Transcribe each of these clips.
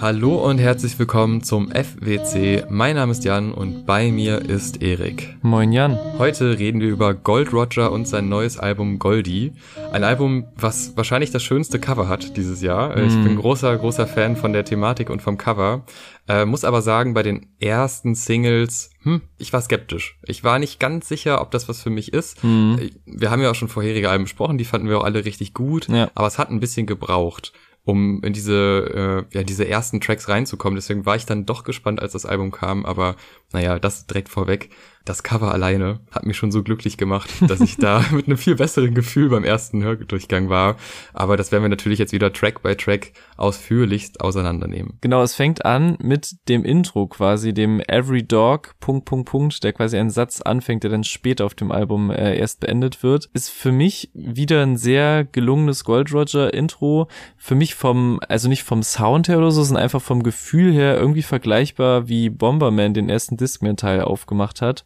Hallo und herzlich willkommen zum FWC. Mein Name ist Jan und bei mir ist Erik. Moin Jan. Heute reden wir über Gold Roger und sein neues Album Goldie. Ein Album, was wahrscheinlich das schönste Cover hat dieses Jahr. Mm. Ich bin großer, großer Fan von der Thematik und vom Cover. Äh, muss aber sagen, bei den ersten Singles, hm, ich war skeptisch. Ich war nicht ganz sicher, ob das was für mich ist. Mm. Wir haben ja auch schon vorherige Alben besprochen, die fanden wir auch alle richtig gut. Ja. Aber es hat ein bisschen gebraucht um in diese, äh, ja, diese ersten Tracks reinzukommen. Deswegen war ich dann doch gespannt, als das Album kam. Aber naja, das direkt vorweg das Cover alleine hat mich schon so glücklich gemacht, dass ich da mit einem viel besseren Gefühl beim ersten Hördurchgang war. Aber das werden wir natürlich jetzt wieder Track by Track ausführlichst auseinandernehmen. Genau, es fängt an mit dem Intro quasi, dem Every Dog, Punkt, Punkt, Punkt, der quasi einen Satz anfängt, der dann später auf dem Album äh, erst beendet wird. Ist für mich wieder ein sehr gelungenes Gold Roger Intro. Für mich vom, also nicht vom Sound her oder so, sondern einfach vom Gefühl her irgendwie vergleichbar, wie Bomberman den ersten Discman-Teil aufgemacht hat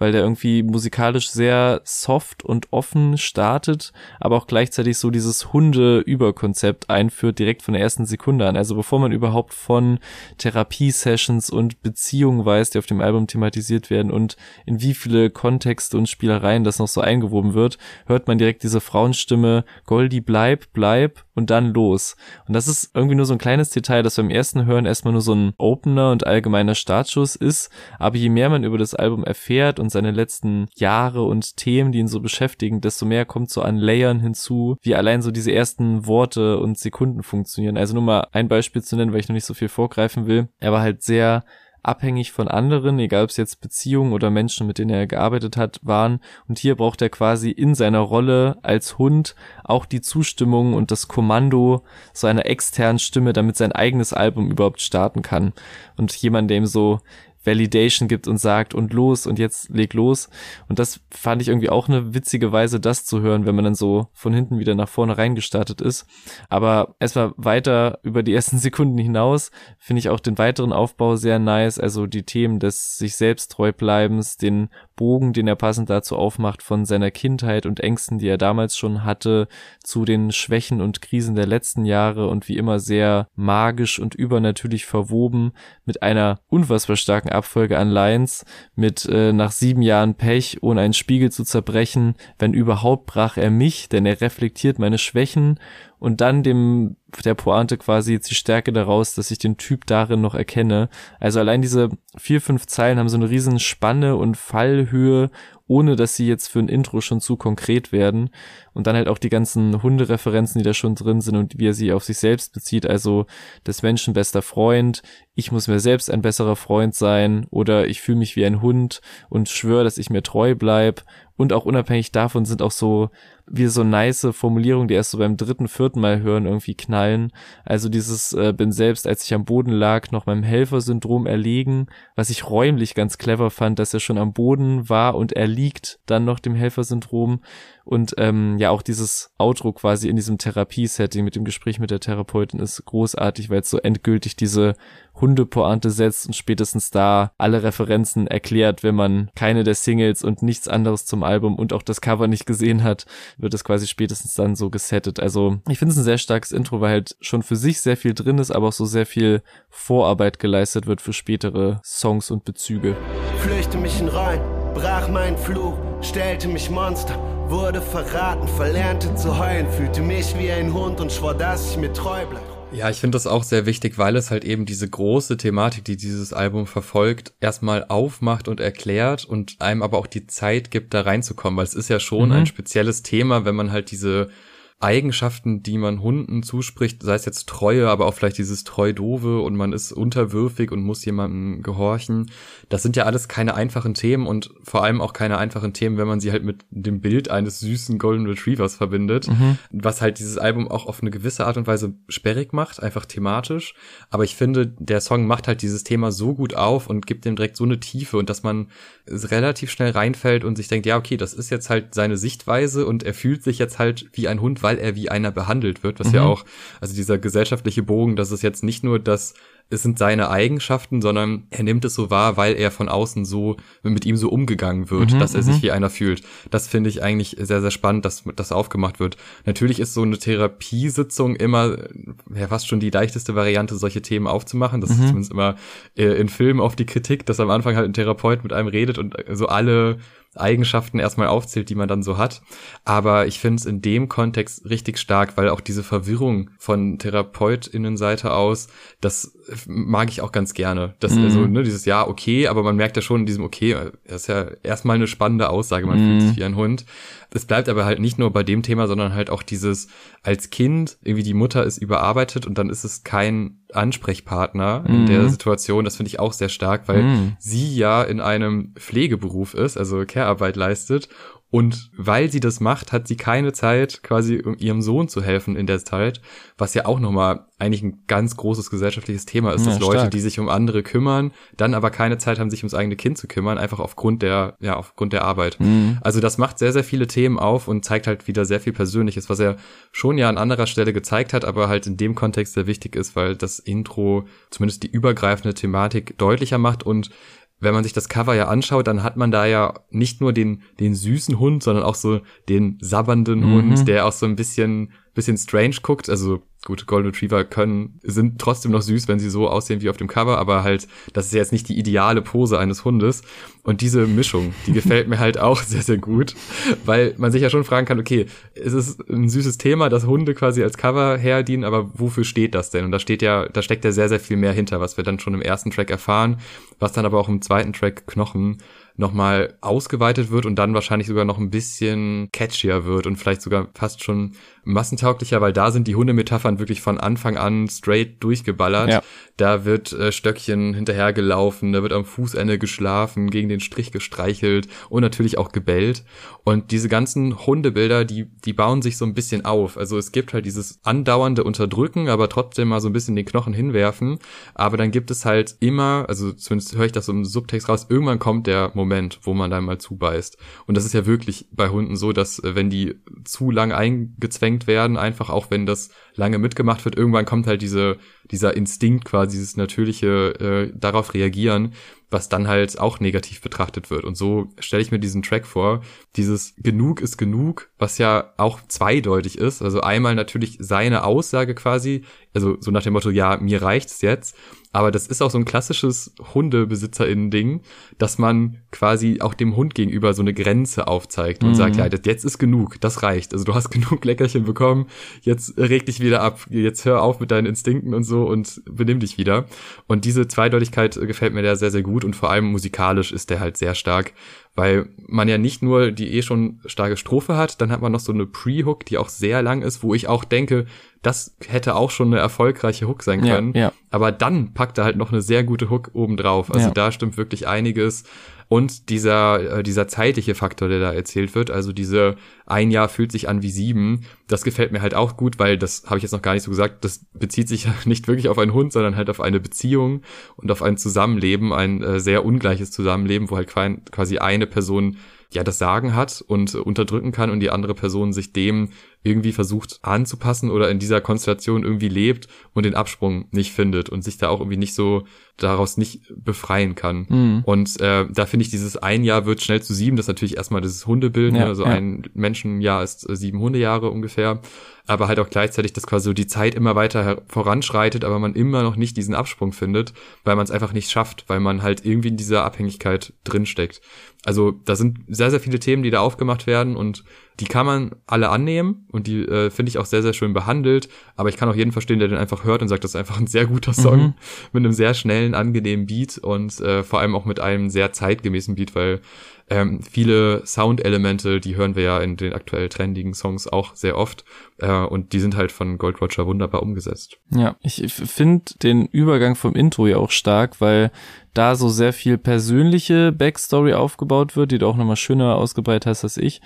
weil der irgendwie musikalisch sehr soft und offen startet, aber auch gleichzeitig so dieses Hunde-Überkonzept einführt, direkt von der ersten Sekunde an. Also bevor man überhaupt von Therapiesessions und Beziehungen weiß, die auf dem Album thematisiert werden und in wie viele Kontexte und Spielereien das noch so eingewoben wird, hört man direkt diese Frauenstimme, Goldie, bleib, bleib und dann los. Und das ist irgendwie nur so ein kleines Detail, das beim ersten Hören erstmal nur so ein Opener und allgemeiner Startschuss ist, aber je mehr man über das Album erfährt und seine letzten Jahre und Themen, die ihn so beschäftigen, desto mehr kommt so an Layern hinzu, wie allein so diese ersten Worte und Sekunden funktionieren. Also nur mal ein Beispiel zu nennen, weil ich noch nicht so viel vorgreifen will. Er war halt sehr abhängig von anderen, egal ob es jetzt Beziehungen oder Menschen, mit denen er gearbeitet hat, waren. Und hier braucht er quasi in seiner Rolle als Hund auch die Zustimmung und das Kommando so einer externen Stimme, damit sein eigenes Album überhaupt starten kann. Und jemand, der ihm so Validation gibt und sagt und los und jetzt leg los. Und das fand ich irgendwie auch eine witzige Weise, das zu hören, wenn man dann so von hinten wieder nach vorne reingestartet ist. Aber erstmal weiter über die ersten Sekunden hinaus finde ich auch den weiteren Aufbau sehr nice. Also die Themen des sich selbst treu bleibens, den Bogen, den er passend dazu aufmacht von seiner Kindheit und Ängsten, die er damals schon hatte, zu den Schwächen und Krisen der letzten Jahre und wie immer sehr magisch und übernatürlich verwoben mit einer unfassbar starken Abfolge an Lines mit äh, nach sieben Jahren Pech, ohne einen Spiegel zu zerbrechen, wenn überhaupt brach er mich, denn er reflektiert meine Schwächen und dann dem der Pointe quasi jetzt die Stärke daraus, dass ich den Typ darin noch erkenne. Also allein diese vier, fünf Zeilen haben so eine riesen Spanne und Fallhöhe ohne dass sie jetzt für ein Intro schon zu konkret werden. Und dann halt auch die ganzen Hundereferenzen, die da schon drin sind und wie er sie auf sich selbst bezieht. Also des Menschen bester Freund, ich muss mir selbst ein besserer Freund sein oder ich fühle mich wie ein Hund und schwöre, dass ich mir treu bleib. Und auch unabhängig davon sind auch so wie so nice Formulierungen, die erst so beim dritten, vierten Mal hören, irgendwie knallen. Also dieses äh, bin selbst, als ich am Boden lag, noch meinem Helfersyndrom erlegen, was ich räumlich ganz clever fand, dass er schon am Boden war und erliegt dann noch dem Helfersyndrom und ähm, ja, auch dieses Outro quasi in diesem Therapiesetting mit dem Gespräch mit der Therapeutin ist großartig, weil es so endgültig diese Hundepointe setzt und spätestens da alle Referenzen erklärt, wenn man keine der Singles und nichts anderes zum Album und auch das Cover nicht gesehen hat, wird es quasi spätestens dann so gesettet. Also ich finde es ein sehr starkes Intro, weil halt schon für sich sehr viel drin ist, aber auch so sehr viel Vorarbeit geleistet wird für spätere Songs und Bezüge. Flüchte mich in rein, brach mein Fluch, stellte mich Monster wurde verraten, verlernte zu heulen, fühlte mich wie ein Hund und schwor, dass ich mir treu bleibe. Ja, ich finde das auch sehr wichtig, weil es halt eben diese große Thematik, die dieses Album verfolgt, erstmal aufmacht und erklärt und einem aber auch die Zeit gibt, da reinzukommen, weil es ist ja schon mhm. ein spezielles Thema, wenn man halt diese Eigenschaften, die man Hunden zuspricht, sei es jetzt Treue, aber auch vielleicht dieses Treu-Dove und man ist unterwürfig und muss jemandem gehorchen. Das sind ja alles keine einfachen Themen und vor allem auch keine einfachen Themen, wenn man sie halt mit dem Bild eines süßen Golden Retrievers verbindet, mhm. was halt dieses Album auch auf eine gewisse Art und Weise sperrig macht, einfach thematisch. Aber ich finde, der Song macht halt dieses Thema so gut auf und gibt dem direkt so eine Tiefe und dass man relativ schnell reinfällt und sich denkt, ja, okay, das ist jetzt halt seine Sichtweise und er fühlt sich jetzt halt wie ein Hund, weil er wie einer behandelt wird, was mhm. ja auch, also dieser gesellschaftliche Bogen, dass es jetzt nicht nur das es sind seine Eigenschaften, sondern er nimmt es so wahr, weil er von außen so mit ihm so umgegangen wird, mhm, dass er sich mhm. wie einer fühlt. Das finde ich eigentlich sehr, sehr spannend, dass das aufgemacht wird. Natürlich ist so eine Therapiesitzung immer ja, fast schon die leichteste Variante, solche Themen aufzumachen. Das mhm. ist zumindest immer äh, in Filmen oft die Kritik, dass am Anfang halt ein Therapeut mit einem redet und so alle Eigenschaften erstmal aufzählt, die man dann so hat. Aber ich finde es in dem Kontext richtig stark, weil auch diese Verwirrung von TherapeutInnenseite aus, das mag ich auch ganz gerne. Das mhm. also, ne, dieses Ja, okay, aber man merkt ja schon in diesem Okay, das ist ja erstmal eine spannende Aussage, man mhm. fühlt sich wie ein Hund. Es bleibt aber halt nicht nur bei dem Thema, sondern halt auch dieses als Kind, irgendwie die Mutter ist überarbeitet und dann ist es kein Ansprechpartner in der mhm. Situation. Das finde ich auch sehr stark, weil mhm. sie ja in einem Pflegeberuf ist, also Care-Arbeit leistet und weil sie das macht, hat sie keine Zeit, quasi um ihrem Sohn zu helfen in der Zeit, was ja auch nochmal eigentlich ein ganz großes gesellschaftliches Thema ist, ja, dass Leute, stark. die sich um andere kümmern, dann aber keine Zeit haben, sich ums eigene Kind zu kümmern, einfach aufgrund der, ja, aufgrund der Arbeit. Mhm. Also das macht sehr, sehr viele Themen auf und zeigt halt wieder sehr viel Persönliches, was er schon ja an anderer Stelle gezeigt hat, aber halt in dem Kontext sehr wichtig ist, weil das Intro zumindest die übergreifende Thematik deutlicher macht und wenn man sich das Cover ja anschaut, dann hat man da ja nicht nur den, den süßen Hund, sondern auch so den sabbernden mhm. Hund, der auch so ein bisschen bisschen strange guckt. Also gut, Golden Retriever können, sind trotzdem noch süß, wenn sie so aussehen wie auf dem Cover, aber halt, das ist jetzt nicht die ideale Pose eines Hundes. Und diese Mischung, die gefällt mir halt auch sehr, sehr gut, weil man sich ja schon fragen kann, okay, es ist ein süßes Thema, dass Hunde quasi als Cover herdienen, aber wofür steht das denn? Und da steht ja, da steckt ja sehr, sehr viel mehr hinter, was wir dann schon im ersten Track erfahren, was dann aber auch im zweiten Track Knochen nochmal ausgeweitet wird und dann wahrscheinlich sogar noch ein bisschen catchier wird und vielleicht sogar fast schon massentauglicher, weil da sind die Hundemetaphern wirklich von Anfang an straight durchgeballert. Ja. Da wird äh, Stöckchen hinterhergelaufen, da wird am Fußende geschlafen, gegen den Strich gestreichelt und natürlich auch gebellt. Und diese ganzen Hundebilder, die, die bauen sich so ein bisschen auf. Also es gibt halt dieses andauernde Unterdrücken, aber trotzdem mal so ein bisschen den Knochen hinwerfen. Aber dann gibt es halt immer, also zumindest höre ich das so im Subtext raus, irgendwann kommt der Moment, wo man da mal zubeißt. Und das ist ja wirklich bei Hunden so, dass äh, wenn die zu lang eingezwängt werden, einfach auch wenn das lange mitgemacht wird, irgendwann kommt halt diese, dieser Instinkt quasi, dieses natürliche äh, darauf reagieren, was dann halt auch negativ betrachtet wird. Und so stelle ich mir diesen Track vor. Dieses genug ist genug, was ja auch zweideutig ist. Also einmal natürlich seine Aussage quasi, also so nach dem Motto, ja, mir reicht's jetzt. Aber das ist auch so ein klassisches HundebesitzerInnen-Ding, dass man quasi auch dem Hund gegenüber so eine Grenze aufzeigt und mhm. sagt, ja, jetzt ist genug, das reicht. Also du hast genug Leckerchen bekommen, jetzt reg dich wieder ab, jetzt hör auf mit deinen Instinkten und so und benimm dich wieder. Und diese Zweideutigkeit gefällt mir da sehr, sehr gut und vor allem musikalisch ist der halt sehr stark, weil man ja nicht nur die eh schon starke Strophe hat, dann hat man noch so eine Pre-Hook, die auch sehr lang ist, wo ich auch denke, das hätte auch schon eine erfolgreiche Hook sein können. Ja, ja. Aber dann packt er halt noch eine sehr gute Hook obendrauf. Also ja. da stimmt wirklich einiges. Und dieser, äh, dieser zeitliche Faktor, der da erzählt wird, also diese ein Jahr fühlt sich an wie sieben, das gefällt mir halt auch gut, weil das habe ich jetzt noch gar nicht so gesagt, das bezieht sich ja nicht wirklich auf einen Hund, sondern halt auf eine Beziehung und auf ein Zusammenleben, ein äh, sehr ungleiches Zusammenleben, wo halt quasi eine Person ja das Sagen hat und unterdrücken kann und die andere Person sich dem irgendwie versucht anzupassen oder in dieser Konstellation irgendwie lebt und den Absprung nicht findet und sich da auch irgendwie nicht so daraus nicht befreien kann. Mhm. Und äh, da finde ich, dieses ein Jahr wird schnell zu sieben, das ist natürlich erstmal dieses Hundebild, ja, ne? also ja. ein Menschenjahr ist äh, sieben Hundejahre ungefähr, aber halt auch gleichzeitig, dass quasi so die Zeit immer weiter voranschreitet, aber man immer noch nicht diesen Absprung findet, weil man es einfach nicht schafft, weil man halt irgendwie in dieser Abhängigkeit drinsteckt. Also da sind sehr, sehr viele Themen, die da aufgemacht werden und die kann man alle annehmen und die äh, finde ich auch sehr, sehr schön behandelt. Aber ich kann auch jeden verstehen, der den einfach hört und sagt, das ist einfach ein sehr guter Song mhm. mit einem sehr schnellen, angenehmen Beat und äh, vor allem auch mit einem sehr zeitgemäßen Beat, weil ähm, viele Soundelemente, die hören wir ja in den aktuell trendigen Songs auch sehr oft. Äh, und die sind halt von Gold Roger wunderbar umgesetzt. Ja, ich finde den Übergang vom Intro ja auch stark, weil da so sehr viel persönliche Backstory aufgebaut wird, die du auch nochmal schöner ausgebreitet hast als ich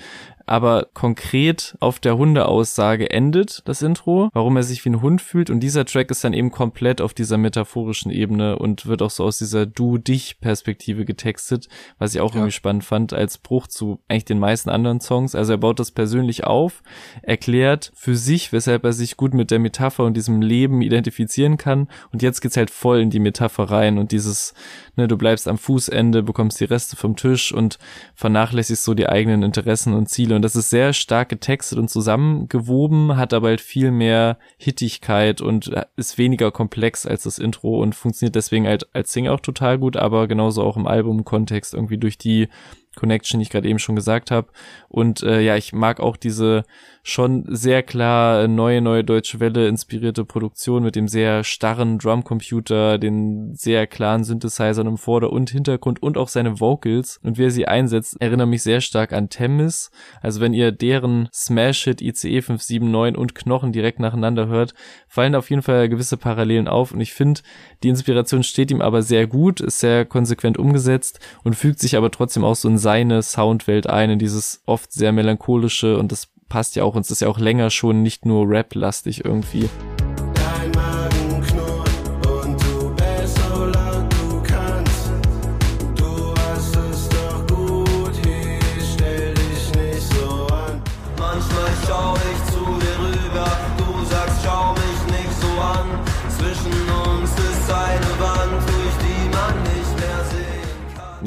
aber konkret auf der Hundeaussage endet das Intro, warum er sich wie ein Hund fühlt und dieser Track ist dann eben komplett auf dieser metaphorischen Ebene und wird auch so aus dieser Du-Dich-Perspektive getextet, was ich auch ja. irgendwie spannend fand. als Bruch zu eigentlich den meisten anderen Songs. Also er baut das persönlich auf, erklärt für sich, weshalb er sich gut mit der Metapher und diesem Leben identifizieren kann. Und jetzt geht's halt voll in die Metapher rein und dieses, ne, du bleibst am Fußende, bekommst die Reste vom Tisch und vernachlässigst so die eigenen Interessen und Ziele. Und das ist sehr stark getextet und zusammengewoben, hat aber halt viel mehr Hittigkeit und ist weniger komplex als das Intro und funktioniert deswegen halt als Single auch total gut, aber genauso auch im Albumkontext irgendwie durch die Connection, die ich gerade eben schon gesagt habe. Und äh, ja, ich mag auch diese schon sehr klar neue, neue deutsche Welle inspirierte Produktion mit dem sehr starren Drumcomputer, den sehr klaren Synthesizern im Vorder- und Hintergrund und auch seine Vocals und wie er sie einsetzt, erinnert mich sehr stark an Temis. Also wenn ihr deren Smash-Hit ICE 579 und Knochen direkt nacheinander hört, fallen auf jeden Fall gewisse Parallelen auf und ich finde, die Inspiration steht ihm aber sehr gut, ist sehr konsequent umgesetzt und fügt sich aber trotzdem auch so in seine Soundwelt ein, in dieses oft sehr melancholische und das passt ja auch, uns ist ja auch länger schon nicht nur Rap-lastig irgendwie.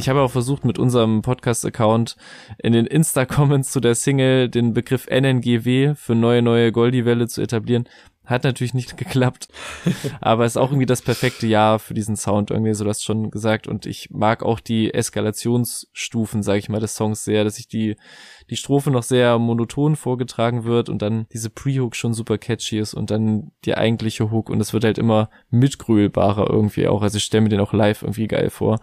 Ich habe auch versucht, mit unserem Podcast-Account in den Insta-Comments zu der Single den Begriff NNGW für neue, neue Goldie-Welle zu etablieren. Hat natürlich nicht geklappt, aber ist auch irgendwie das perfekte Jahr für diesen Sound irgendwie, so das schon gesagt. Und ich mag auch die Eskalationsstufen, sage ich mal, des Songs sehr, dass ich die die Strophe noch sehr monoton vorgetragen wird und dann diese Pre-Hook schon super catchy ist und dann die eigentliche Hook und es wird halt immer mitgrölbarer irgendwie auch. Also ich stelle mir den auch live irgendwie geil vor.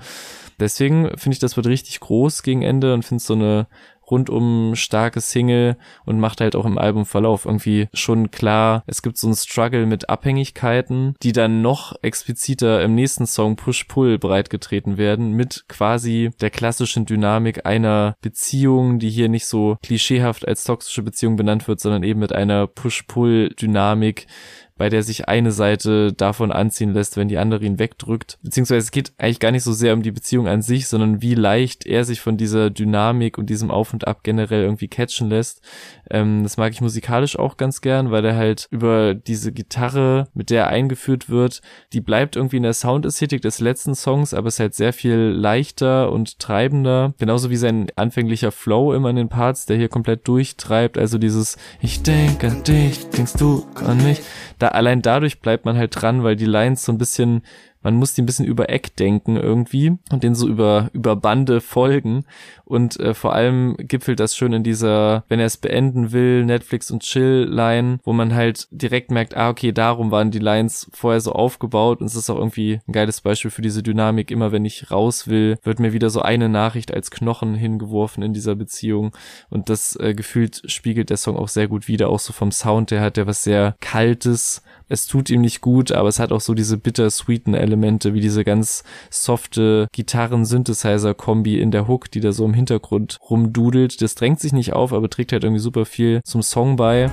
Deswegen finde ich, das wird richtig groß gegen Ende und finde so eine rundum starke Single und macht halt auch im Albumverlauf irgendwie schon klar, es gibt so einen Struggle mit Abhängigkeiten, die dann noch expliziter im nächsten Song Push-Pull breitgetreten werden, mit quasi der klassischen Dynamik einer Beziehung, die hier nicht so klischeehaft als toxische Beziehung benannt wird, sondern eben mit einer Push-Pull-Dynamik, bei der sich eine Seite davon anziehen lässt, wenn die andere ihn wegdrückt. Beziehungsweise es geht eigentlich gar nicht so sehr um die Beziehung an sich, sondern wie leicht er sich von dieser Dynamik und diesem Auf und Ab generell irgendwie catchen lässt. Ähm, das mag ich musikalisch auch ganz gern, weil er halt über diese Gitarre, mit der er eingeführt wird, die bleibt irgendwie in der Soundästhetik des letzten Songs, aber ist halt sehr viel leichter und treibender. Genauso wie sein anfänglicher Flow immer in den Parts, der hier komplett durchtreibt. Also dieses Ich denke an dich, denkst du an mich da allein dadurch bleibt man halt dran, weil die Lines so ein bisschen man muss die ein bisschen über Eck denken irgendwie und den so über, über Bande folgen. Und äh, vor allem gipfelt das schön in dieser, wenn er es beenden will, Netflix und Chill-Line, wo man halt direkt merkt, ah, okay, darum waren die Lines vorher so aufgebaut. Und es ist auch irgendwie ein geiles Beispiel für diese Dynamik. Immer wenn ich raus will, wird mir wieder so eine Nachricht als Knochen hingeworfen in dieser Beziehung. Und das äh, gefühlt spiegelt der Song auch sehr gut wieder, auch so vom Sound, der hat der was sehr Kaltes, es tut ihm nicht gut, aber es hat auch so diese bittersweeten Elemente, wie diese ganz softe Gitarren-Synthesizer-Kombi in der Hook, die da so im Hintergrund rumdudelt. Das drängt sich nicht auf, aber trägt halt irgendwie super viel zum Song bei.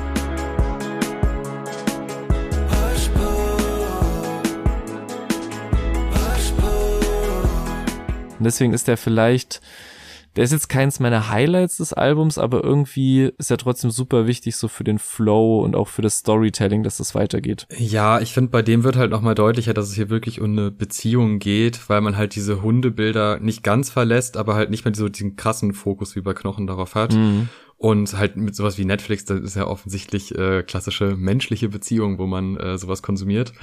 Und deswegen ist er vielleicht der ist jetzt keins meiner Highlights des Albums, aber irgendwie ist er trotzdem super wichtig so für den Flow und auch für das Storytelling, dass das weitergeht. Ja, ich finde, bei dem wird halt nochmal deutlicher, dass es hier wirklich um eine Beziehung geht, weil man halt diese Hundebilder nicht ganz verlässt, aber halt nicht mehr so diesen krassen Fokus wie bei Knochen darauf hat. Mhm. Und halt mit sowas wie Netflix, das ist ja offensichtlich äh, klassische menschliche Beziehung, wo man äh, sowas konsumiert.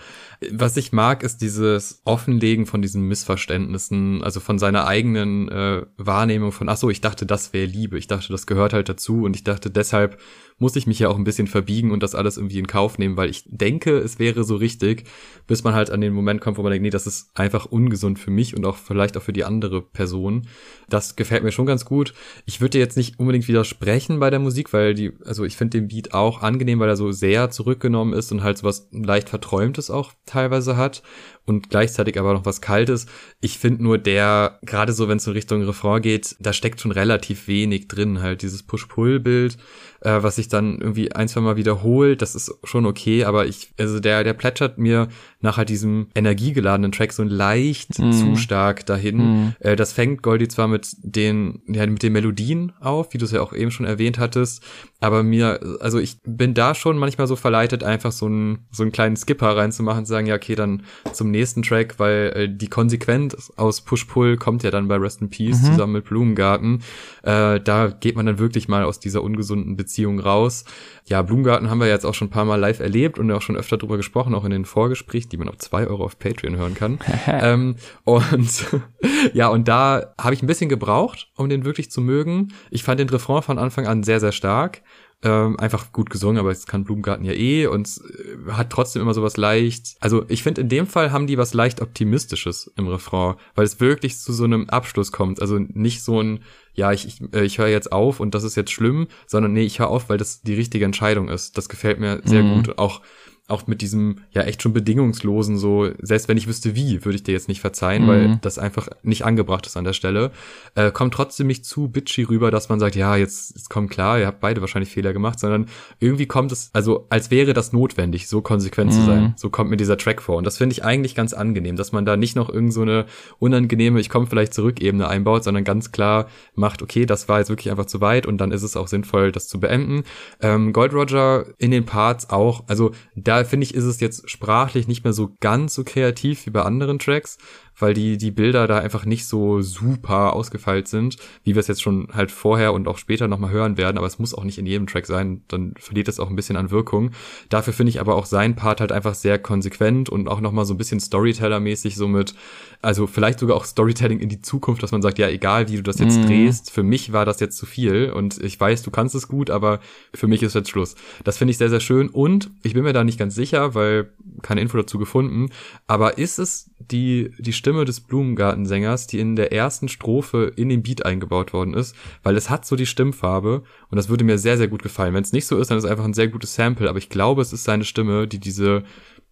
Was ich mag, ist dieses Offenlegen von diesen Missverständnissen, also von seiner eigenen äh, Wahrnehmung von, ach so, ich dachte, das wäre Liebe. Ich dachte, das gehört halt dazu und ich dachte, deshalb muss ich mich ja auch ein bisschen verbiegen und das alles irgendwie in Kauf nehmen, weil ich denke, es wäre so richtig, bis man halt an den Moment kommt, wo man denkt, nee, das ist einfach ungesund für mich und auch vielleicht auch für die andere Person. Das gefällt mir schon ganz gut. Ich würde jetzt nicht unbedingt widersprechen bei der Musik, weil die, also ich finde den Beat auch angenehm, weil er so sehr zurückgenommen ist und halt so was leicht Verträumtes auch teilweise hat und gleichzeitig aber noch was Kaltes. Ich finde nur der, gerade so, wenn es in Richtung Refrain geht, da steckt schon relativ wenig drin. Halt dieses Push-Pull-Bild, äh, was sich dann irgendwie ein, zwei Mal wiederholt, das ist schon okay, aber ich, also der, der plätschert mir nach halt diesem energiegeladenen Track so leicht mm. zu stark dahin. Mm. Äh, das fängt Goldie zwar mit den, ja, mit den Melodien auf, wie du es ja auch eben schon erwähnt hattest, aber mir, also ich bin da schon manchmal so verleitet, einfach so einen, so einen kleinen Skipper reinzumachen und zu sagen, ja, okay, dann zum nächsten Track, weil äh, die Konsequenz aus Push-Pull kommt ja dann bei Rest in Peace mhm. zusammen mit Blumengarten. Äh, da geht man dann wirklich mal aus dieser ungesunden Beziehung raus. Ja, Blumengarten haben wir jetzt auch schon ein paar Mal live erlebt und auch schon öfter drüber gesprochen, auch in den Vorgesprächen, die man auf zwei Euro auf Patreon hören kann. ähm, und ja, und da habe ich ein bisschen gebraucht, um den wirklich zu mögen. Ich fand den Refrain von Anfang an sehr, sehr stark. Ähm, einfach gut gesungen, aber es kann Blumengarten ja eh und äh, hat trotzdem immer sowas leicht. Also ich finde, in dem Fall haben die was leicht Optimistisches im Refrain, weil es wirklich zu so einem Abschluss kommt. Also nicht so ein, ja, ich, ich, äh, ich höre jetzt auf und das ist jetzt schlimm, sondern nee, ich höre auf, weil das die richtige Entscheidung ist. Das gefällt mir sehr mhm. gut. Auch auch mit diesem ja echt schon bedingungslosen so, selbst wenn ich wüsste wie, würde ich dir jetzt nicht verzeihen, mhm. weil das einfach nicht angebracht ist an der Stelle, äh, kommt trotzdem nicht zu bitchy rüber, dass man sagt, ja, jetzt, jetzt kommt klar, ihr habt beide wahrscheinlich Fehler gemacht, sondern irgendwie kommt es, also als wäre das notwendig, so konsequent mhm. zu sein. So kommt mir dieser Track vor. Und das finde ich eigentlich ganz angenehm, dass man da nicht noch irgend so eine unangenehme, ich komme vielleicht zurück Ebene einbaut, sondern ganz klar macht, okay, das war jetzt wirklich einfach zu weit und dann ist es auch sinnvoll, das zu beenden. Ähm, Gold Roger in den Parts auch, also da finde ich, ist es jetzt sprachlich nicht mehr so ganz so kreativ wie bei anderen Tracks weil die, die Bilder da einfach nicht so super ausgefeilt sind, wie wir es jetzt schon halt vorher und auch später nochmal hören werden, aber es muss auch nicht in jedem Track sein, dann verliert es auch ein bisschen an Wirkung. Dafür finde ich aber auch sein Part halt einfach sehr konsequent und auch nochmal so ein bisschen Storyteller-mäßig so mit, also vielleicht sogar auch Storytelling in die Zukunft, dass man sagt, ja, egal wie du das jetzt mm. drehst, für mich war das jetzt zu viel und ich weiß, du kannst es gut, aber für mich ist jetzt Schluss. Das finde ich sehr, sehr schön und ich bin mir da nicht ganz sicher, weil keine Info dazu gefunden, aber ist es die, die Stimme Stimme des Blumengartensängers, die in der ersten Strophe in den Beat eingebaut worden ist, weil es hat so die Stimmfarbe und das würde mir sehr, sehr gut gefallen. Wenn es nicht so ist, dann ist es einfach ein sehr gutes Sample, aber ich glaube, es ist seine Stimme, die diese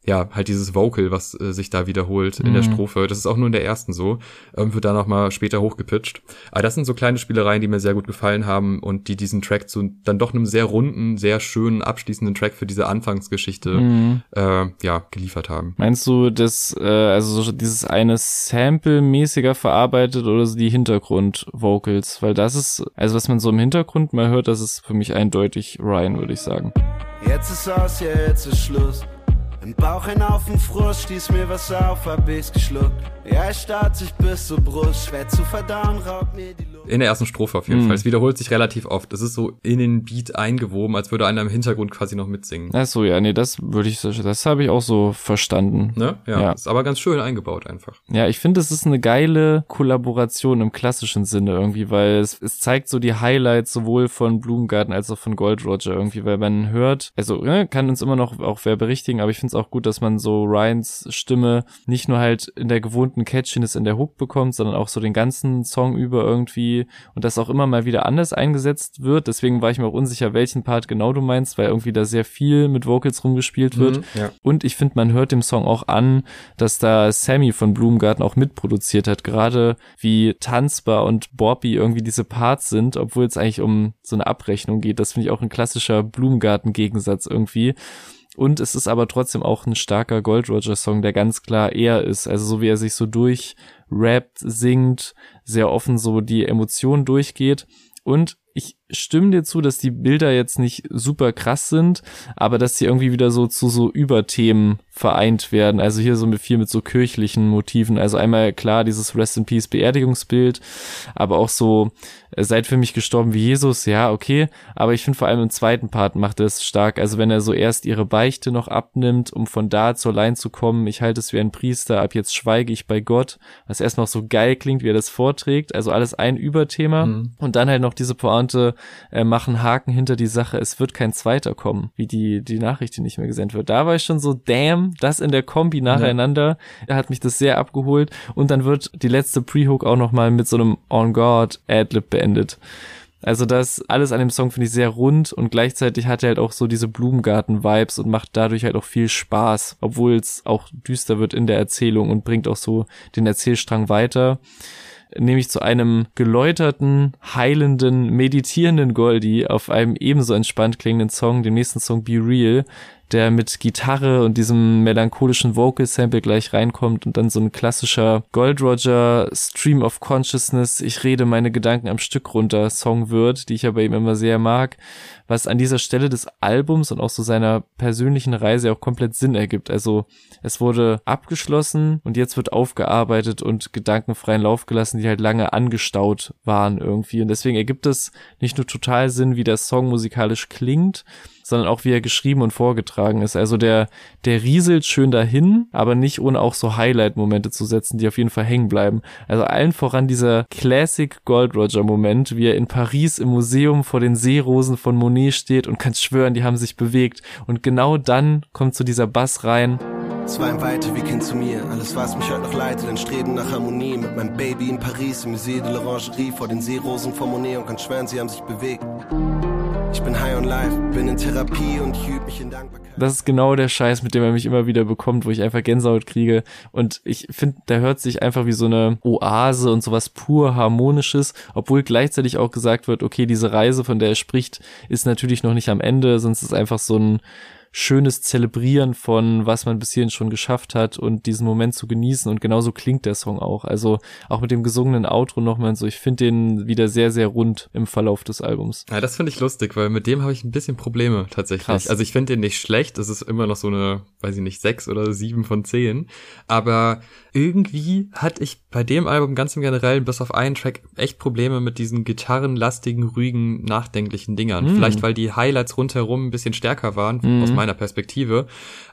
ja, halt dieses Vocal, was äh, sich da wiederholt in der mhm. Strophe. Das ist auch nur in der ersten so. Ähm, wird dann noch mal später hochgepitcht. Aber das sind so kleine Spielereien, die mir sehr gut gefallen haben und die diesen Track zu dann doch einem sehr runden, sehr schönen, abschließenden Track für diese Anfangsgeschichte mhm. äh, ja, geliefert haben. Meinst du, dass äh, also so dieses eine Sample mäßiger verarbeitet oder so die Hintergrund-Vocals? Weil das ist, also was man so im Hintergrund mal hört, das ist für mich eindeutig Ryan, würde ich sagen. Jetzt ist aus, ja, jetzt ist Schluss. Im Bauch ein Haufen Frust, stieß mir was auf, hab ich's geschluckt. Ja, es starrt sich bis zur Brust, schwer zu verdauen, raubt mir die Luft. In der ersten Strophe auf jeden mhm. Fall. Es wiederholt sich relativ oft. Es ist so in den Beat eingewoben, als würde einer im Hintergrund quasi noch mitsingen. Ach so, ja, nee, das würde ich, das habe ich auch so verstanden. Ne? Ja, ja. Ist aber ganz schön eingebaut einfach. Ja, ich finde, es ist eine geile Kollaboration im klassischen Sinne irgendwie, weil es, es zeigt so die Highlights sowohl von Blumengarten als auch von Gold Roger irgendwie, weil man hört, also ne, kann uns immer noch auch wer berichtigen, aber ich finde es auch gut, dass man so Ryans Stimme nicht nur halt in der gewohnten Catchiness in der Hook bekommt, sondern auch so den ganzen Song über irgendwie und das auch immer mal wieder anders eingesetzt wird. Deswegen war ich mir auch unsicher, welchen Part genau du meinst, weil irgendwie da sehr viel mit Vocals rumgespielt wird. Mhm, ja. Und ich finde, man hört dem Song auch an, dass da Sammy von Blumengarten auch mitproduziert hat, gerade wie tanzbar und Bobby irgendwie diese Parts sind, obwohl es eigentlich um so eine Abrechnung geht. Das finde ich auch ein klassischer Blumengarten-Gegensatz irgendwie. Und es ist aber trotzdem auch ein starker Gold Roger Song, der ganz klar er ist. Also so wie er sich so durchrappt, singt, sehr offen so die Emotionen durchgeht. Und stimme dir zu, dass die Bilder jetzt nicht super krass sind, aber dass sie irgendwie wieder so zu so Überthemen vereint werden. Also hier so mit viel mit so kirchlichen Motiven. Also einmal klar dieses Rest in Peace Beerdigungsbild, aber auch so äh, seid für mich gestorben wie Jesus. Ja, okay. Aber ich finde vor allem im zweiten Part macht er es stark. Also wenn er so erst ihre Beichte noch abnimmt, um von da zur Lein zu kommen. Ich halte es wie ein Priester. Ab jetzt schweige ich bei Gott. Was erst noch so geil klingt, wie er das vorträgt. Also alles ein Überthema. Mhm. Und dann halt noch diese Pointe, äh, machen Haken hinter die Sache. Es wird kein zweiter kommen, wie die, die Nachricht, die nicht mehr gesendet wird. Da war ich schon so, damn, das in der Kombi nacheinander, ja. hat mich das sehr abgeholt und dann wird die letzte Pre-Hook auch nochmal mit so einem On God Adlib beendet. Also das alles an dem Song finde ich sehr rund und gleichzeitig hat er halt auch so diese Blumengarten-Vibes und macht dadurch halt auch viel Spaß, obwohl es auch düster wird in der Erzählung und bringt auch so den Erzählstrang weiter nämlich zu einem geläuterten, heilenden, meditierenden Goldie auf einem ebenso entspannt klingenden Song, dem nächsten Song Be Real, der mit Gitarre und diesem melancholischen Vocal Sample gleich reinkommt und dann so ein klassischer Gold Roger Stream of Consciousness, ich rede meine Gedanken am Stück runter Song wird, die ich aber eben immer sehr mag, was an dieser Stelle des Albums und auch so seiner persönlichen Reise auch komplett Sinn ergibt. Also es wurde abgeschlossen und jetzt wird aufgearbeitet und gedankenfreien Lauf gelassen, die halt lange angestaut waren irgendwie. Und deswegen ergibt es nicht nur total Sinn, wie der Song musikalisch klingt, sondern auch wie er geschrieben und vorgetragen ist. Also der, der rieselt schön dahin, aber nicht ohne auch so Highlight-Momente zu setzen, die auf jeden Fall hängen bleiben. Also allen voran dieser Classic Gold Roger Moment, wie er in Paris im Museum vor den Seerosen von Monet steht und kann schwören, die haben sich bewegt. Und genau dann kommt zu so dieser Bass rein. Es war ein Weite wie Kind zu mir. Alles, was mich heute noch leitet, ein Streben nach Harmonie. Mit meinem Baby in Paris, im Musée de l'Orangerie, vor den Seerosen von Monet und kann schwören, sie haben sich bewegt. Ich bin high on life, bin in Therapie und ich übe mich in Dankbarkeit. Das ist genau der Scheiß, mit dem er mich immer wieder bekommt, wo ich einfach Gänsehaut kriege. Und ich finde, der hört sich einfach wie so eine Oase und sowas pur harmonisches, obwohl gleichzeitig auch gesagt wird, okay, diese Reise, von der er spricht, ist natürlich noch nicht am Ende, sonst ist einfach so ein schönes Zelebrieren von, was man bis hierhin schon geschafft hat und diesen Moment zu genießen. Und genauso klingt der Song auch. Also auch mit dem gesungenen Outro nochmal so. Ich finde den wieder sehr, sehr rund im Verlauf des Albums. Ja, das finde ich lustig, weil mit dem habe ich ein bisschen Probleme tatsächlich. Krass. Also ich finde den nicht schlecht. Es ist immer noch so eine, weiß ich nicht, sechs oder sieben von zehn. Aber irgendwie hatte ich bei dem Album ganz im Generellen bis auf einen Track echt Probleme mit diesen gitarrenlastigen, ruhigen, nachdenklichen Dingern. Mm. Vielleicht weil die Highlights rundherum ein bisschen stärker waren, mm. aus meiner Perspektive.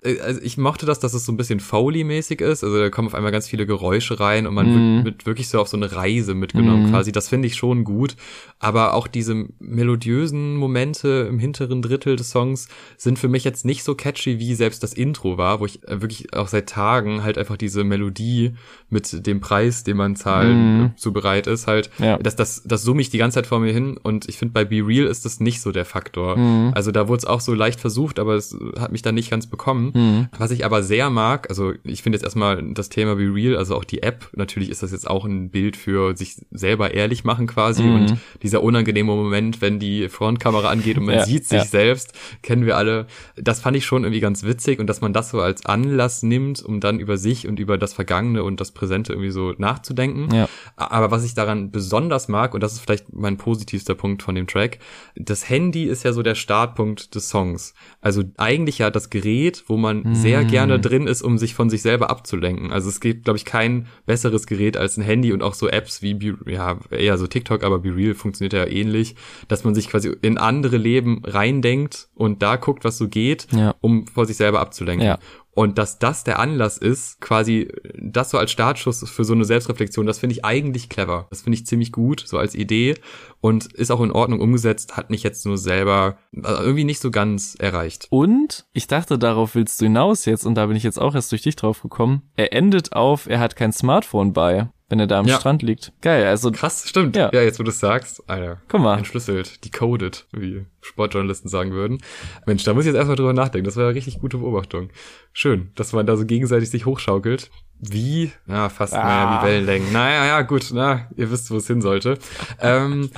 Äh, also ich mochte das, dass es so ein bisschen Foley-mäßig ist. Also da kommen auf einmal ganz viele Geräusche rein und man mm. wird, wird, wirklich so auf so eine Reise mitgenommen quasi. Das finde ich schon gut. Aber auch diese melodiösen Momente im hinteren Drittel des Songs sind für mich jetzt nicht so catchy, wie selbst das Intro war, wo ich äh, wirklich auch seit Tagen halt einfach diese Melodie mit dem Preis, den man zahlen mhm. so bereit ist, halt, ja. das, das, das summe ich die ganze Zeit vor mir hin und ich finde bei Be Real ist das nicht so der Faktor. Mhm. Also da wurde es auch so leicht versucht, aber es hat mich dann nicht ganz bekommen. Mhm. Was ich aber sehr mag, also ich finde jetzt erstmal das Thema Be Real, also auch die App, natürlich ist das jetzt auch ein Bild für sich selber ehrlich machen quasi mhm. und dieser unangenehme Moment, wenn die Frontkamera angeht und man ja, sieht sich ja. selbst, kennen wir alle. Das fand ich schon irgendwie ganz witzig und dass man das so als Anlass nimmt, um dann über sich und über das Vergangene Vergangene und das Präsente irgendwie so nachzudenken. Ja. Aber was ich daran besonders mag, und das ist vielleicht mein positivster Punkt von dem Track, das Handy ist ja so der Startpunkt des Songs. Also eigentlich ja das Gerät, wo man mm. sehr gerne drin ist, um sich von sich selber abzulenken. Also es gibt, glaube ich, kein besseres Gerät als ein Handy und auch so Apps wie, Be ja, eher so TikTok, aber Be Real funktioniert ja ähnlich, dass man sich quasi in andere Leben reindenkt und da guckt, was so geht, ja. um vor sich selber abzulenken. Ja. Und dass das der Anlass ist, quasi das so als Startschuss für so eine Selbstreflexion, das finde ich eigentlich clever. Das finde ich ziemlich gut, so als Idee und ist auch in Ordnung umgesetzt, hat mich jetzt nur selber also irgendwie nicht so ganz erreicht. Und ich dachte, darauf willst du hinaus jetzt und da bin ich jetzt auch erst durch dich drauf gekommen. Er endet auf, er hat kein Smartphone bei wenn er da am ja. Strand liegt. Geil, also. Krass, stimmt. Ja, ja jetzt wo du es sagst, Alter. Guck mal. Entschlüsselt, decoded, wie Sportjournalisten sagen würden. Mensch, da muss ich jetzt erstmal drüber nachdenken. Das war eine richtig gute Beobachtung. Schön, dass man da so gegenseitig sich hochschaukelt. Wie? Ja, fast, ah. naja, wie Wellenlängen. Naja, ja, gut, na, ihr wisst, wo es hin sollte. ähm,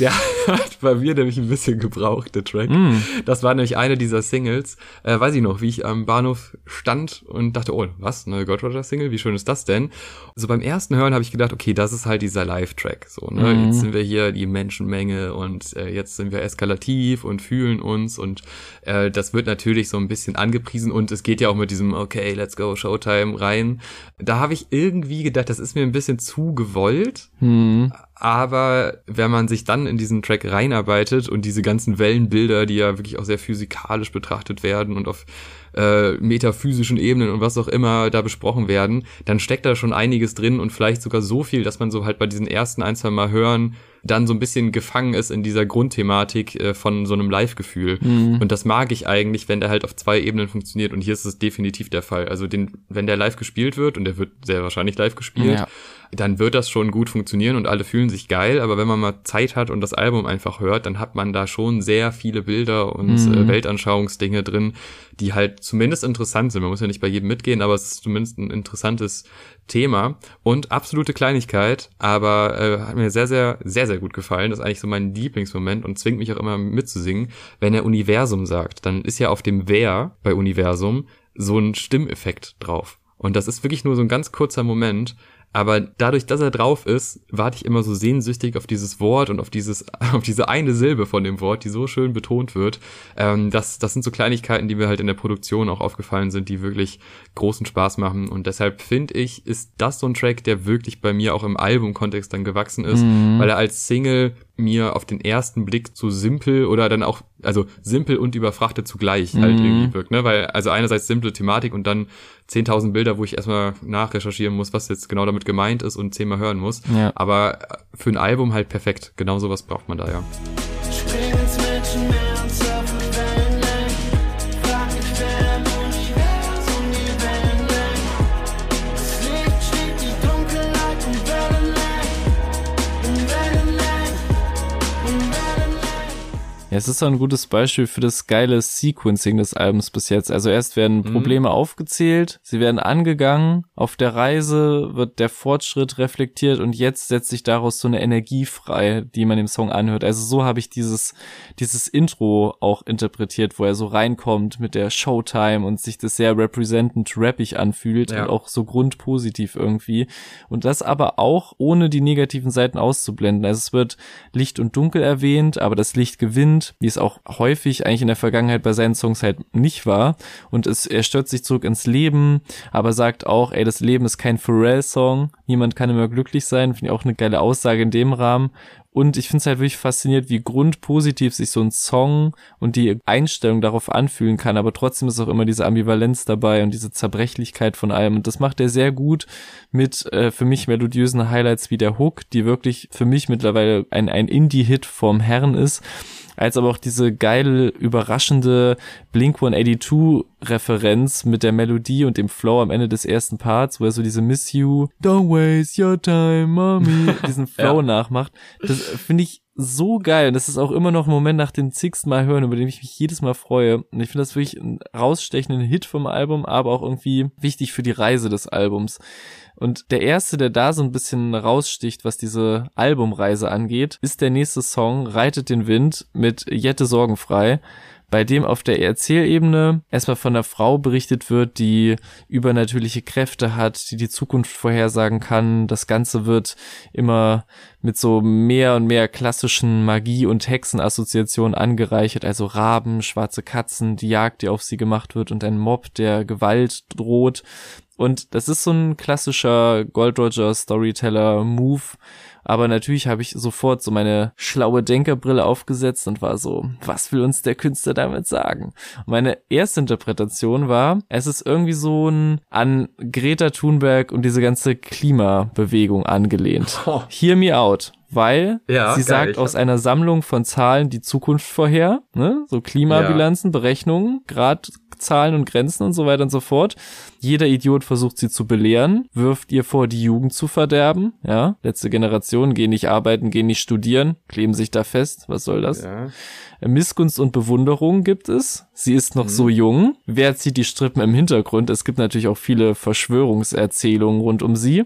der hat bei mir nämlich ein bisschen gebraucht, der Track. Mm. Das war nämlich eine dieser Singles. Äh, weiß ich noch, wie ich am Bahnhof stand und dachte, oh, was, neue God Roger Single? Wie schön ist das denn? So beim ersten Hören habe ich gedacht, okay, das ist halt dieser Live-Track. So, ne? Mm. Jetzt sind wir hier die Menschenmenge und äh, jetzt sind wir eskalativ und fühlen uns und äh, das wird natürlich so ein bisschen angepriesen und es geht ja auch mit diesem, okay, let's go, Showtime rein da habe ich irgendwie gedacht, das ist mir ein bisschen zu gewollt. Hm. Aber wenn man sich dann in diesen Track reinarbeitet und diese ganzen Wellenbilder, die ja wirklich auch sehr physikalisch betrachtet werden und auf äh, metaphysischen Ebenen und was auch immer da besprochen werden, dann steckt da schon einiges drin und vielleicht sogar so viel, dass man so halt bei diesen ersten ein, zwei Mal hören dann so ein bisschen gefangen ist in dieser Grundthematik äh, von so einem Live-Gefühl. Mhm. Und das mag ich eigentlich, wenn der halt auf zwei Ebenen funktioniert. Und hier ist es definitiv der Fall. Also den, wenn der live gespielt wird, und der wird sehr wahrscheinlich live gespielt, ja dann wird das schon gut funktionieren und alle fühlen sich geil. Aber wenn man mal Zeit hat und das Album einfach hört, dann hat man da schon sehr viele Bilder und mhm. äh, Weltanschauungsdinge drin, die halt zumindest interessant sind. Man muss ja nicht bei jedem mitgehen, aber es ist zumindest ein interessantes Thema und absolute Kleinigkeit, aber äh, hat mir sehr, sehr, sehr, sehr gut gefallen. Das ist eigentlich so mein Lieblingsmoment und zwingt mich auch immer mitzusingen. Wenn er Universum sagt, dann ist ja auf dem Wer bei Universum so ein Stimmeffekt drauf. Und das ist wirklich nur so ein ganz kurzer Moment, aber dadurch, dass er drauf ist, warte ich immer so sehnsüchtig auf dieses Wort und auf dieses, auf diese eine Silbe von dem Wort, die so schön betont wird. Ähm, das, das sind so Kleinigkeiten, die mir halt in der Produktion auch aufgefallen sind, die wirklich großen Spaß machen. Und deshalb finde ich, ist das so ein Track, der wirklich bei mir auch im Albumkontext dann gewachsen ist, mhm. weil er als Single mir auf den ersten Blick zu simpel oder dann auch, also simpel und überfrachtet zugleich halt mhm. irgendwie wirkt, ne? Weil, also einerseits simple Thematik und dann 10.000 Bilder, wo ich erstmal nachrecherchieren muss, was jetzt genau damit gemeint ist und zehnmal hören muss. Ja. Aber für ein Album halt perfekt. Genau sowas braucht man da ja. Ja, es ist auch ein gutes Beispiel für das geile Sequencing des Albums bis jetzt. Also erst werden mhm. Probleme mhm. aufgezählt, sie werden angegangen, auf der Reise wird der Fortschritt reflektiert und jetzt setzt sich daraus so eine Energie frei, die man im Song anhört. Also so habe ich dieses, dieses Intro auch interpretiert, wo er so reinkommt mit der Showtime und sich das sehr representend rappig anfühlt ja. und auch so grundpositiv irgendwie. Und das aber auch ohne die negativen Seiten auszublenden. Also es wird Licht und Dunkel erwähnt, aber das Licht gewinnt sind, wie es auch häufig eigentlich in der Vergangenheit bei seinen Songs halt nicht war. Und es, er stürzt sich zurück ins Leben, aber sagt auch, ey, das Leben ist kein Pharrell-Song, niemand kann immer glücklich sein. Finde ich auch eine geile Aussage in dem Rahmen. Und ich finde es halt wirklich fasziniert, wie grundpositiv sich so ein Song und die Einstellung darauf anfühlen kann, aber trotzdem ist auch immer diese Ambivalenz dabei und diese Zerbrechlichkeit von allem. Und das macht er sehr gut mit äh, für mich melodiösen Highlights wie der Hook, die wirklich für mich mittlerweile ein, ein Indie-Hit vom Herrn ist als aber auch diese geile, überraschende Blink 182 Referenz mit der Melodie und dem Flow am Ende des ersten Parts, wo er so diese Miss You, don't waste your time, mommy, diesen Flow ja. nachmacht. Das finde ich so geil. Und das ist auch immer noch ein Moment nach dem zigsten Mal hören, über den ich mich jedes Mal freue. Und ich finde das wirklich einen rausstechenden Hit vom Album, aber auch irgendwie wichtig für die Reise des Albums. Und der erste, der da so ein bisschen raussticht, was diese Albumreise angeht, ist der nächste Song Reitet den Wind mit Jette Sorgenfrei bei dem auf der Erzählebene erstmal von einer Frau berichtet wird, die übernatürliche Kräfte hat, die die Zukunft vorhersagen kann. Das Ganze wird immer mit so mehr und mehr klassischen Magie- und Hexenassoziationen angereichert, also Raben, schwarze Katzen, die Jagd, die auf sie gemacht wird und ein Mob, der Gewalt droht. Und das ist so ein klassischer Gold Roger Storyteller Move, aber natürlich habe ich sofort so meine schlaue Denkerbrille aufgesetzt und war so, was will uns der Künstler damit sagen? Und meine erste Interpretation war, es ist irgendwie so ein an Greta Thunberg und diese ganze Klimabewegung angelehnt. Oh. Hear me out weil ja, sie geil, sagt aus einer Sammlung von Zahlen die Zukunft vorher, ne? so Klimabilanzen, ja. Berechnungen, Gradzahlen und Grenzen und so weiter und so fort. Jeder Idiot versucht sie zu belehren, wirft ihr vor, die Jugend zu verderben. Ja, letzte Generation gehen nicht arbeiten, gehen nicht studieren, kleben sich da fest. Was soll das? Ja. Missgunst und Bewunderung gibt es. Sie ist noch mhm. so jung. Wer zieht die Strippen im Hintergrund? Es gibt natürlich auch viele Verschwörungserzählungen rund um sie.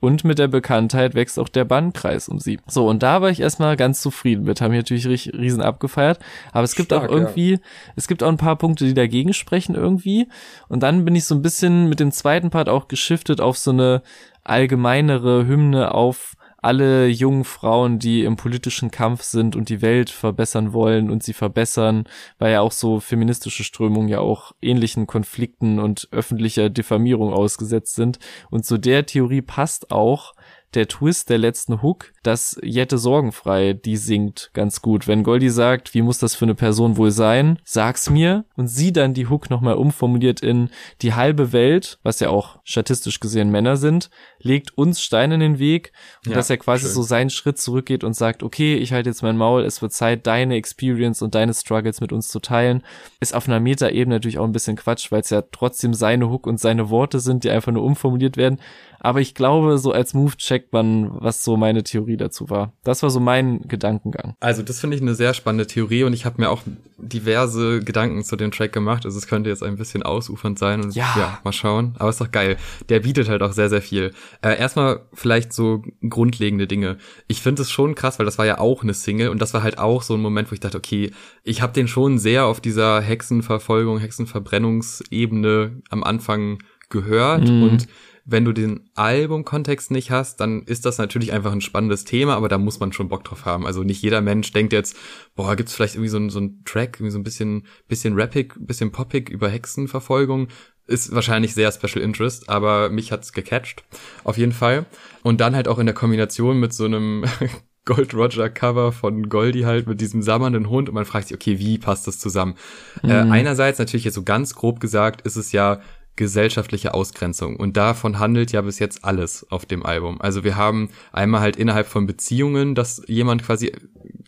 Und mit der Bekanntheit wächst auch der Bannkreis um sie. So, und da war ich erstmal ganz zufrieden mit. Haben hier natürlich riesen abgefeiert. Aber es gibt Stark, auch irgendwie, ja. es gibt auch ein paar Punkte, die dagegen sprechen irgendwie. Und dann bin ich so ein bisschen mit dem zweiten Part auch geschiftet auf so eine allgemeinere Hymne auf alle jungen Frauen, die im politischen Kampf sind und die Welt verbessern wollen und sie verbessern, weil ja auch so feministische Strömungen ja auch ähnlichen Konflikten und öffentlicher Diffamierung ausgesetzt sind. Und zu der Theorie passt auch der Twist der letzten Hook, dass Jette sorgenfrei die singt ganz gut. Wenn Goldie sagt, wie muss das für eine Person wohl sein, sag's mir und sie dann die Hook nochmal umformuliert in die halbe Welt, was ja auch statistisch gesehen Männer sind, legt uns Steine in den Weg und ja, dass er quasi schön. so seinen Schritt zurückgeht und sagt, okay, ich halte jetzt mein Maul, es wird Zeit, deine Experience und deine Struggles mit uns zu teilen, ist auf einer Meta-Ebene natürlich auch ein bisschen Quatsch, weil es ja trotzdem seine Hook und seine Worte sind, die einfach nur umformuliert werden. Aber ich glaube, so als Move-Check checkt man, was so meine Theorie dazu war. Das war so mein Gedankengang. Also das finde ich eine sehr spannende Theorie und ich habe mir auch diverse Gedanken zu dem Track gemacht. Also es könnte jetzt ein bisschen ausufernd sein und ja, ja mal schauen. Aber ist doch geil. Der bietet halt auch sehr, sehr viel. Äh, erstmal vielleicht so grundlegende Dinge. Ich finde es schon krass, weil das war ja auch eine Single und das war halt auch so ein Moment, wo ich dachte, okay, ich habe den schon sehr auf dieser Hexenverfolgung, Hexenverbrennungsebene am Anfang gehört mhm. und wenn du den Albumkontext nicht hast, dann ist das natürlich einfach ein spannendes Thema, aber da muss man schon Bock drauf haben. Also nicht jeder Mensch denkt jetzt, boah, gibt's vielleicht irgendwie so, ein, so ein Track, irgendwie so ein bisschen, bisschen rappig, bisschen poppig über Hexenverfolgung. Ist wahrscheinlich sehr Special Interest, aber mich hat's gecatcht. Auf jeden Fall. Und dann halt auch in der Kombination mit so einem Gold Roger Cover von Goldie halt mit diesem sammernden Hund und man fragt sich, okay, wie passt das zusammen? Äh, mhm. Äh, einerseits natürlich jetzt so ganz grob gesagt, ist es ja gesellschaftliche Ausgrenzung. Und davon handelt ja bis jetzt alles auf dem Album. Also wir haben einmal halt innerhalb von Beziehungen, dass jemand quasi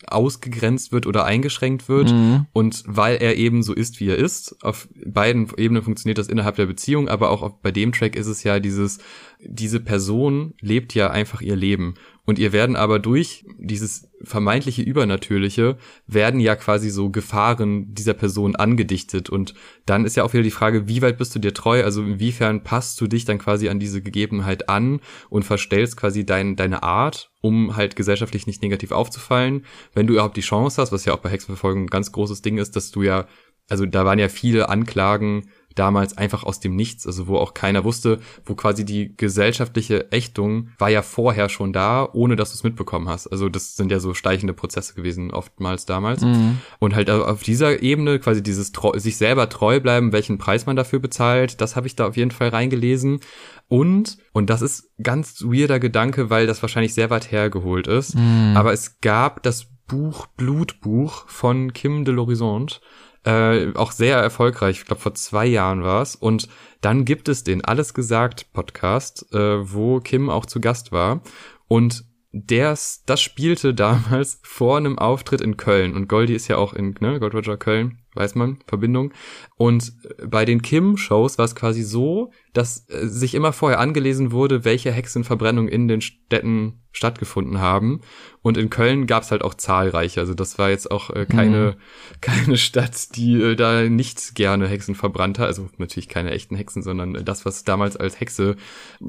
ausgegrenzt wird oder eingeschränkt wird. Mhm. Und weil er eben so ist, wie er ist, auf beiden Ebenen funktioniert das innerhalb der Beziehung, aber auch bei dem Track ist es ja dieses, diese Person lebt ja einfach ihr Leben. Und ihr werden aber durch dieses vermeintliche Übernatürliche werden ja quasi so Gefahren dieser Person angedichtet. Und dann ist ja auch wieder die Frage, wie weit bist du dir treu? Also inwiefern passt du dich dann quasi an diese Gegebenheit an und verstellst quasi dein, deine Art, um halt gesellschaftlich nicht negativ aufzufallen. Wenn du überhaupt die Chance hast, was ja auch bei Hexenverfolgung ein ganz großes Ding ist, dass du ja, also da waren ja viele Anklagen damals einfach aus dem Nichts, also wo auch keiner wusste, wo quasi die gesellschaftliche Ächtung war ja vorher schon da, ohne dass du es mitbekommen hast. Also das sind ja so steichende Prozesse gewesen oftmals damals. Mhm. Und halt auf dieser Ebene quasi dieses sich selber treu bleiben, welchen Preis man dafür bezahlt, das habe ich da auf jeden Fall reingelesen. Und, und das ist ganz weirder Gedanke, weil das wahrscheinlich sehr weit hergeholt ist, mhm. aber es gab das Buch Blutbuch von Kim de l'Horizonte äh, auch sehr erfolgreich. Ich glaube, vor zwei Jahren war es. Und dann gibt es den Alles gesagt Podcast, äh, wo Kim auch zu Gast war. Und der, das spielte damals vor einem Auftritt in Köln. Und Goldie ist ja auch in ne, Gold Roger Köln, weiß man, Verbindung. Und bei den Kim-Shows war es quasi so, dass äh, sich immer vorher angelesen wurde, welche Hexenverbrennungen in den Städten stattgefunden haben. Und in Köln gab es halt auch zahlreiche. Also das war jetzt auch äh, keine, mhm. keine Stadt, die äh, da nicht gerne Hexen verbrannt hat. Also natürlich keine echten Hexen, sondern das, was damals als Hexe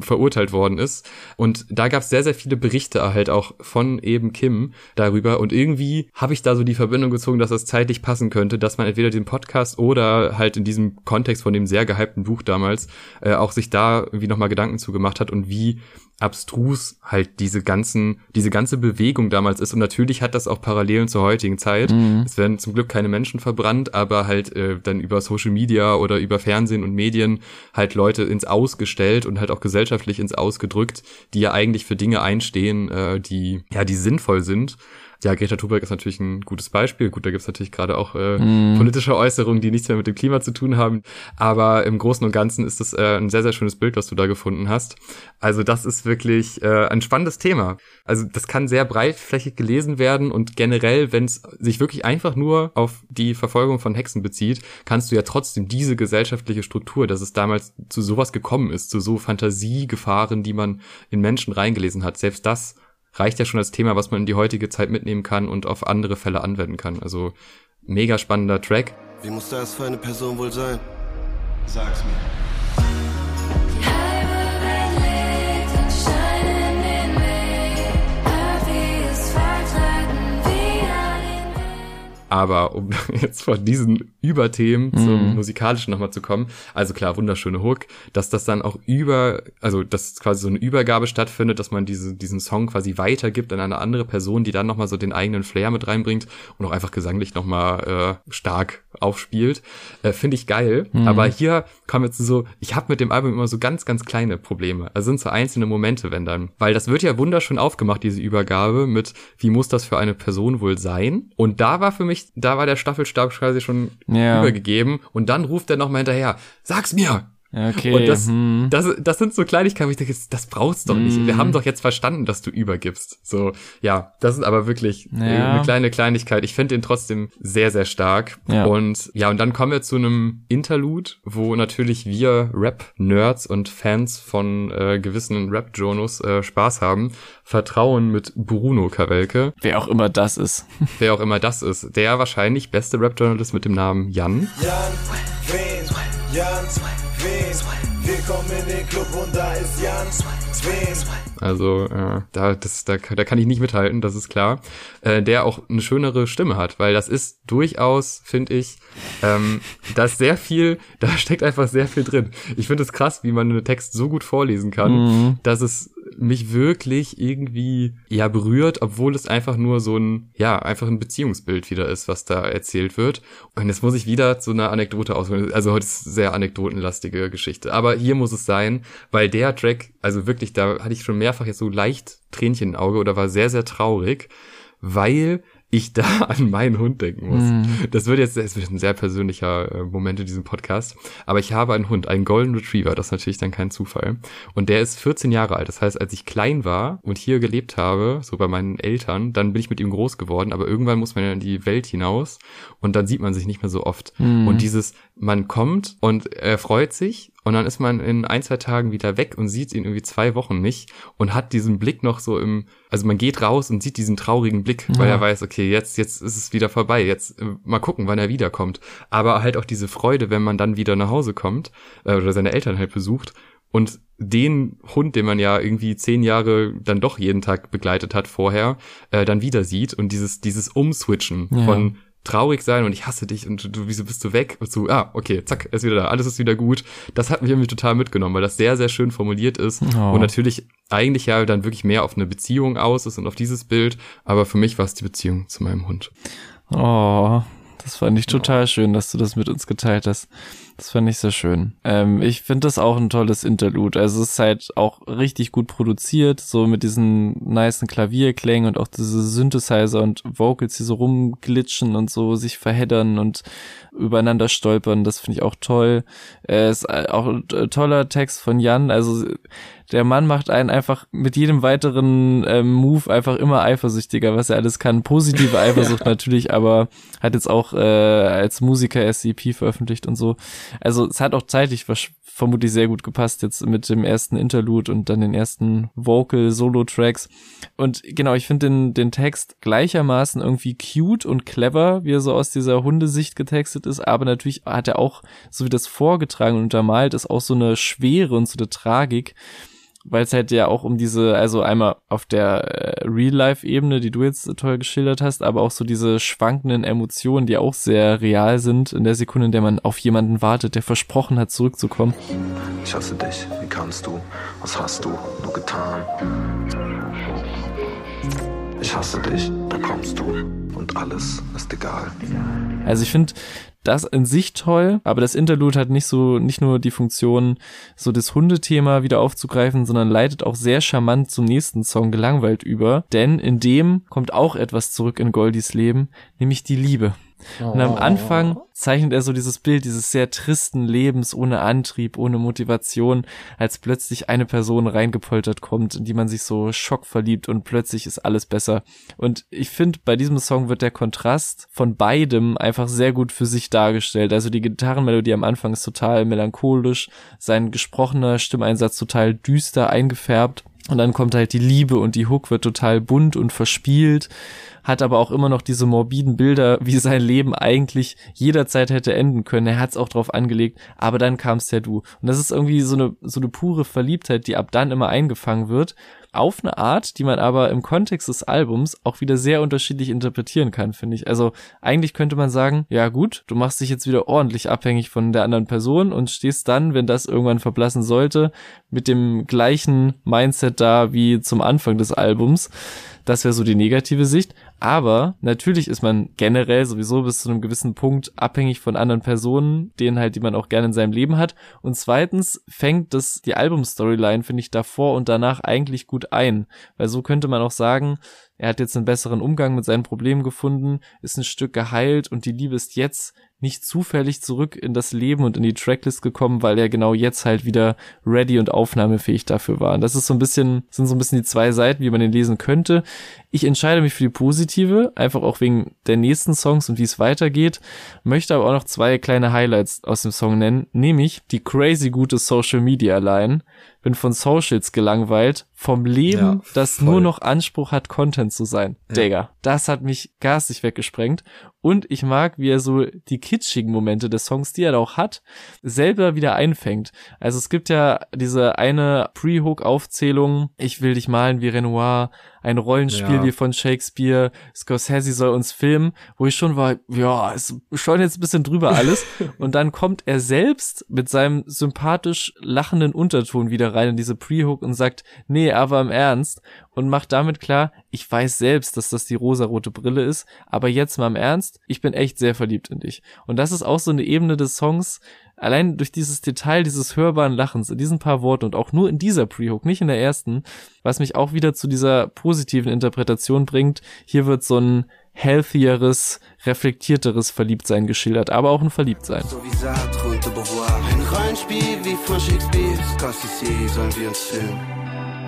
verurteilt worden ist. Und da gab es sehr, sehr viele Berichte halt auch von eben Kim darüber. Und irgendwie habe ich da so die Verbindung gezogen, dass das zeitlich passen könnte, dass man entweder den Podcast oder halt in diesem Kontext von dem sehr gehypten Buch damals äh, auch sich da irgendwie nochmal Gedanken zugemacht hat und wie abstrus halt diese ganzen, diese ganze Bewegung damals ist. Und natürlich hat das auch Parallelen zur heutigen Zeit. Mhm. Es werden zum Glück keine Menschen verbrannt, aber halt äh, dann über Social Media oder über Fernsehen und Medien halt Leute ins Aus gestellt und halt auch gesellschaftlich ins Aus gedrückt, die ja eigentlich für Dinge einstehen, äh, die, ja, die sinnvoll sind. Ja, Greta Thunberg ist natürlich ein gutes Beispiel. Gut, da gibt's natürlich gerade auch äh, mm. politische Äußerungen, die nichts mehr mit dem Klima zu tun haben. Aber im Großen und Ganzen ist das äh, ein sehr, sehr schönes Bild, was du da gefunden hast. Also das ist wirklich äh, ein spannendes Thema. Also das kann sehr breitflächig gelesen werden und generell, wenn es sich wirklich einfach nur auf die Verfolgung von Hexen bezieht, kannst du ja trotzdem diese gesellschaftliche Struktur, dass es damals zu sowas gekommen ist, zu so Fantasiegefahren, die man in Menschen reingelesen hat, selbst das reicht ja schon als Thema, was man in die heutige Zeit mitnehmen kann und auf andere Fälle anwenden kann. Also mega spannender Track. Wie muss das für eine Person wohl sein? Sag's mir. Aber um jetzt von diesen Überthemen mhm. zum musikalischen nochmal zu kommen, also klar, wunderschöne Hook, dass das dann auch über, also dass quasi so eine Übergabe stattfindet, dass man diese, diesen Song quasi weitergibt an eine andere Person, die dann nochmal so den eigenen Flair mit reinbringt und auch einfach gesanglich nochmal äh, stark aufspielt, äh, finde ich geil. Mhm. Aber hier kommen jetzt so, ich habe mit dem Album immer so ganz, ganz kleine Probleme. Also sind so einzelne Momente, wenn dann, weil das wird ja wunderschön aufgemacht, diese Übergabe mit, wie muss das für eine Person wohl sein? Und da war für mich mich, da war der Staffelstab quasi schon ja. übergegeben und dann ruft er nochmal hinterher, sag's mir, Okay. Und das, hm. das, das sind so Kleinigkeiten, wo ich denke, das brauchst du doch nicht. Wir Mm. haben doch jetzt verstanden, dass du übergibst. So, ja, das ist aber wirklich äh, Ja. eine kleine Kleinigkeit. Ich finde den trotzdem sehr, sehr stark. Ja. Und ja, und dann kommen wir zu einem Interlude, wo natürlich wir Rap-Nerds und Fans von äh, gewissen Rap-Journals äh, Spaß haben. Vertrauen mit Bruno Kawelke, Wer auch immer das ist. wer auch immer das ist. Der wahrscheinlich beste Rap-Journalist mit dem Namen Jan. Jan, wen? Jan, wen? Wir kommen in den Club und da ist Jan, wen? Also äh, da, das, da, da kann ich nicht mithalten, das ist klar. Äh, der auch eine schönere Stimme hat, weil das ist durchaus, finde ich, ähm, da ist sehr viel, da steckt einfach sehr viel drin. Ich finde es krass, wie man einen Text so gut vorlesen kann, Mhm. dass es mich wirklich irgendwie ja berührt, obwohl es einfach nur so ein ja einfach ein Beziehungsbild wieder ist, was da erzählt wird. Und jetzt muss ich wieder zu einer Anekdote ausholen. Also heute ist sehr anekdotenlastige Geschichte, aber hier muss es sein, weil der Track, also wirklich, da hatte ich schon mehrfach jetzt so leicht Tränchen im Auge oder war sehr sehr traurig, weil ich da an meinen Hund denken muss. Mhm. Das wird jetzt das wird ein sehr persönlicher äh, Moment in diesem Podcast. Aber ich habe einen Hund, einen Golden Retriever, das ist natürlich dann kein Zufall. Und der ist 14 Jahre alt. Das heißt, als ich klein war und hier gelebt habe, so bei meinen Eltern, dann bin ich mit ihm groß geworden. Aber irgendwann muss man ja in die Welt hinaus und dann sieht man sich nicht mehr so oft. Mhm. Und dieses, man kommt und er freut sich und dann ist man in ein, zwei Tagen wieder weg und sieht ihn irgendwie zwei Wochen nicht und hat diesen Blick noch so im, also man geht raus und sieht diesen traurigen Blick, weil Ja. er weiß, okay, jetzt, jetzt ist es wieder vorbei, jetzt äh, mal gucken, wann er wiederkommt. Aber halt auch diese Freude, wenn man dann wieder nach Hause kommt äh, oder seine Eltern halt besucht und den Hund, den man ja irgendwie zehn Jahre dann doch jeden Tag begleitet hat vorher, äh, dann wieder sieht und dieses, dieses Umswitchen Ja. von traurig sein und ich hasse dich und du, wieso bist du weg? Und so, ah, okay, zack, er ist wieder da, alles ist wieder gut. Das hat mich irgendwie total mitgenommen, weil das sehr, sehr schön formuliert ist Oh. und natürlich eigentlich ja dann wirklich mehr auf eine Beziehung aus ist und auf dieses Bild, aber für mich war es die Beziehung zu meinem Hund. Oh, das fand ich total schön, dass du das mit uns geteilt hast. Das fand ich sehr schön. Ähm, ich finde das auch ein tolles Interlude. Also es ist halt auch richtig gut produziert, so mit diesen nicen Klavierklängen und auch diese Synthesizer und Vocals, die so rumglitschen und so sich verheddern und übereinander stolpern. Das finde ich auch toll. Äh, ist auch ein toller Text von Jan. Also der Mann macht einen einfach mit jedem weiteren ähm, Move einfach immer eifersüchtiger, was er alles kann. Positive Eifersucht natürlich, aber hat jetzt auch äh, als Musiker SCP veröffentlicht und so. Also es hat auch zeitlich vermutlich sehr gut gepasst jetzt mit dem ersten Interlude und dann den ersten Vocal-Solo-Tracks. Und genau, ich finde den, den Text gleichermaßen irgendwie cute und clever, wie er so aus dieser Hundesicht getextet ist, aber natürlich hat er auch, so wie das vorgetragen und untermalt ist, auch so eine Schwere und so eine Tragik weil es halt ja auch um diese, also einmal auf der äh, Real-Life-Ebene, die du jetzt so toll geschildert hast, aber auch so diese schwankenden Emotionen, die auch sehr real sind in der Sekunde, in der man auf jemanden wartet, der versprochen hat, zurückzukommen. Ich hasse dich, wie kannst du? Was hast du nur getan? Ich hasse dich, da kommst du und alles ist egal. Also ich finde das in sich toll, aber das Interlude hat nicht so, nicht nur die Funktion, so das Hundethema wieder aufzugreifen, sondern leitet auch sehr charmant zum nächsten Song gelangweilt über, denn in dem kommt auch etwas zurück in Goldis Leben, nämlich die Liebe. Und am Anfang zeichnet er so dieses Bild dieses sehr tristen Lebens ohne Antrieb, ohne Motivation, als plötzlich eine Person reingepoltert kommt, in die man sich so schockverliebt und plötzlich ist alles besser. Und ich finde, bei diesem Song wird der Kontrast von beidem einfach sehr gut für sich dargestellt. Also die Gitarrenmelodie am Anfang ist total melancholisch, sein gesprochener Stimmeinsatz total düster eingefärbt. Und dann kommt halt die Liebe und die Hook wird total bunt und verspielt, hat aber auch immer noch diese morbiden Bilder, wie sein Leben eigentlich jederzeit hätte enden können. Er hat es auch drauf angelegt, aber dann kam Sadu. Und das ist irgendwie so eine, so eine pure Verliebtheit, die ab dann immer eingefangen wird. Auf eine Art, die man aber im Kontext des Albums auch wieder sehr unterschiedlich interpretieren kann, finde ich. Also eigentlich könnte man sagen, ja gut, du machst dich jetzt wieder ordentlich abhängig von der anderen Person und stehst dann, wenn das irgendwann verblassen sollte, mit dem gleichen Mindset da wie zum Anfang des Albums. Das wäre so die negative Sicht. Aber natürlich ist man generell sowieso bis zu einem gewissen Punkt abhängig von anderen Personen, denen halt, die man auch gerne in seinem Leben hat. Und zweitens fängt das, die Album-Storyline, finde ich, davor und danach eigentlich gut ein. Weil so könnte man auch sagen, er hat jetzt einen besseren Umgang mit seinen Problemen gefunden, ist ein Stück geheilt und die Liebe ist jetzt nicht zufällig zurück in das Leben und in die Tracklist gekommen, weil er genau jetzt halt wieder ready und aufnahmefähig dafür war. Und das ist so ein bisschen, sind so ein bisschen die zwei Seiten, wie man den lesen könnte. Ich entscheide mich für die positive, einfach auch wegen der nächsten Songs und wie es weitergeht, möchte aber auch noch zwei kleine Highlights aus dem Song nennen, nämlich die crazy gute Social Media Line, bin von Socials gelangweilt, vom Leben, ja, das nur noch Anspruch hat, Content zu sein. Ja. Digga, das hat mich garstig weggesprengt. Und ich mag, wie er so die kitschigen Momente des Songs, die er da auch hat, selber wieder einfängt. Also es gibt ja diese eine Pre-Hook-Aufzählung, ich will dich malen wie Renoir, ein Rollenspiel ja. wie von Shakespeare, Scorsese soll uns filmen, wo ich schon war, ja, ist schon jetzt ein bisschen drüber alles. und dann kommt er selbst mit seinem sympathisch lachenden Unterton wieder rein in diese Pre-Hook und sagt, nee, aber im Ernst und macht damit klar, ich weiß selbst, dass das die rosarote Brille ist, aber jetzt mal im Ernst, ich bin echt sehr verliebt in dich. Und das ist auch so eine Ebene des Songs, allein durch dieses Detail dieses hörbaren Lachens in diesen paar Worten und auch nur in dieser Pre-Hook, nicht in der ersten, was mich auch wieder zu dieser positiven Interpretation bringt. Hier wird so ein healthieres, reflektierteres Verliebtsein geschildert, aber auch ein Verliebtsein. So wie wie von Shakespeare, Scorsese sollen wir uns filmen.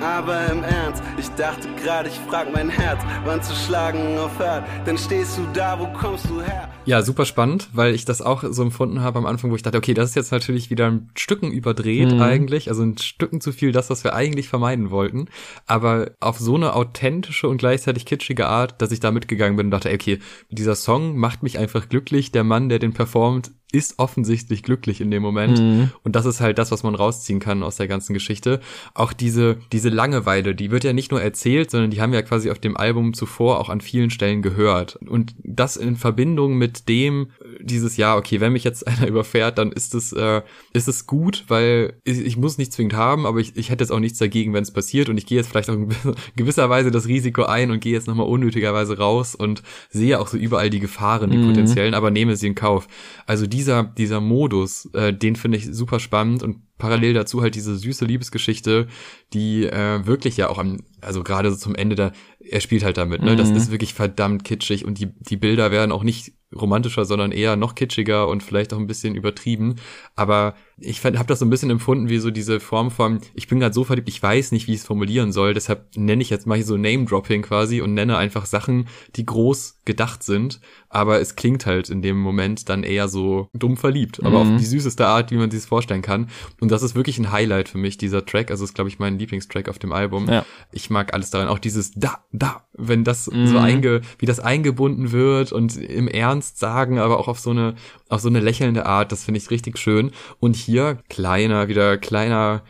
Aber im Ernst, ich dachte gerade, ich frag mein Herz, wann zu schlagen aufhört. Dann stehst du da, wo kommst du her? Ja, super spannend, weil ich das auch so empfunden habe am Anfang, wo ich dachte, okay, das ist jetzt natürlich wieder ein Stücken überdreht mhm. eigentlich, also ein Stücken zu viel das, was wir eigentlich vermeiden wollten. Aber auf so eine authentische und gleichzeitig kitschige Art, dass ich da mitgegangen bin und dachte, okay, dieser Song macht mich einfach glücklich. Der Mann, der den performt, ist offensichtlich glücklich in dem Moment. Mhm. Und das ist halt das, was man rausziehen kann aus der ganzen Geschichte. Auch diese, diese Langeweile, die wird ja nicht nur erzählt, sondern die haben ja quasi auf dem Album zuvor auch an vielen Stellen gehört. Und das in Verbindung mit dem, dieses Jahr, okay, wenn mich jetzt einer überfährt, dann ist es, äh, ist es gut, weil ich, ich muss nicht zwingend haben, aber ich, ich hätte jetzt auch nichts dagegen, wenn es passiert. Und ich gehe jetzt vielleicht auch in gewisser Weise das Risiko ein und gehe jetzt nochmal unnötigerweise raus und sehe auch so überall die Gefahren, die mhm. potenziellen, aber nehme sie in Kauf. Also die dieser, dieser Modus, äh, den finde ich super spannend und parallel dazu halt diese süße Liebesgeschichte, die äh, wirklich ja auch am, also gerade so zum Ende da, er spielt halt damit, ne? Mhm. Das ist wirklich verdammt kitschig und die, die Bilder werden auch nicht romantischer, sondern eher noch kitschiger und vielleicht auch ein bisschen übertrieben. Aber ich habe das so ein bisschen empfunden wie so diese Form von, ich bin gerade so verliebt, ich weiß nicht, wie ich es formulieren soll, deshalb nenne ich jetzt mal hier so Name-Dropping quasi und nenne einfach Sachen, die groß gedacht sind, aber es klingt halt in dem Moment dann eher so dumm verliebt, aber mhm. auf die süßeste Art, wie man sich es vorstellen kann. Und das ist wirklich ein Highlight für mich, dieser Track. Also ist, glaube ich, mein Lieblingstrack auf dem Album. Ja. Ich mag alles daran. Auch dieses da, da, wenn das mhm. so einge, wie das eingebunden wird und im Ernst sagen, aber auch auf so eine, auf so eine lächelnde Art, das finde ich richtig schön. Und hier kleiner, wieder kleiner,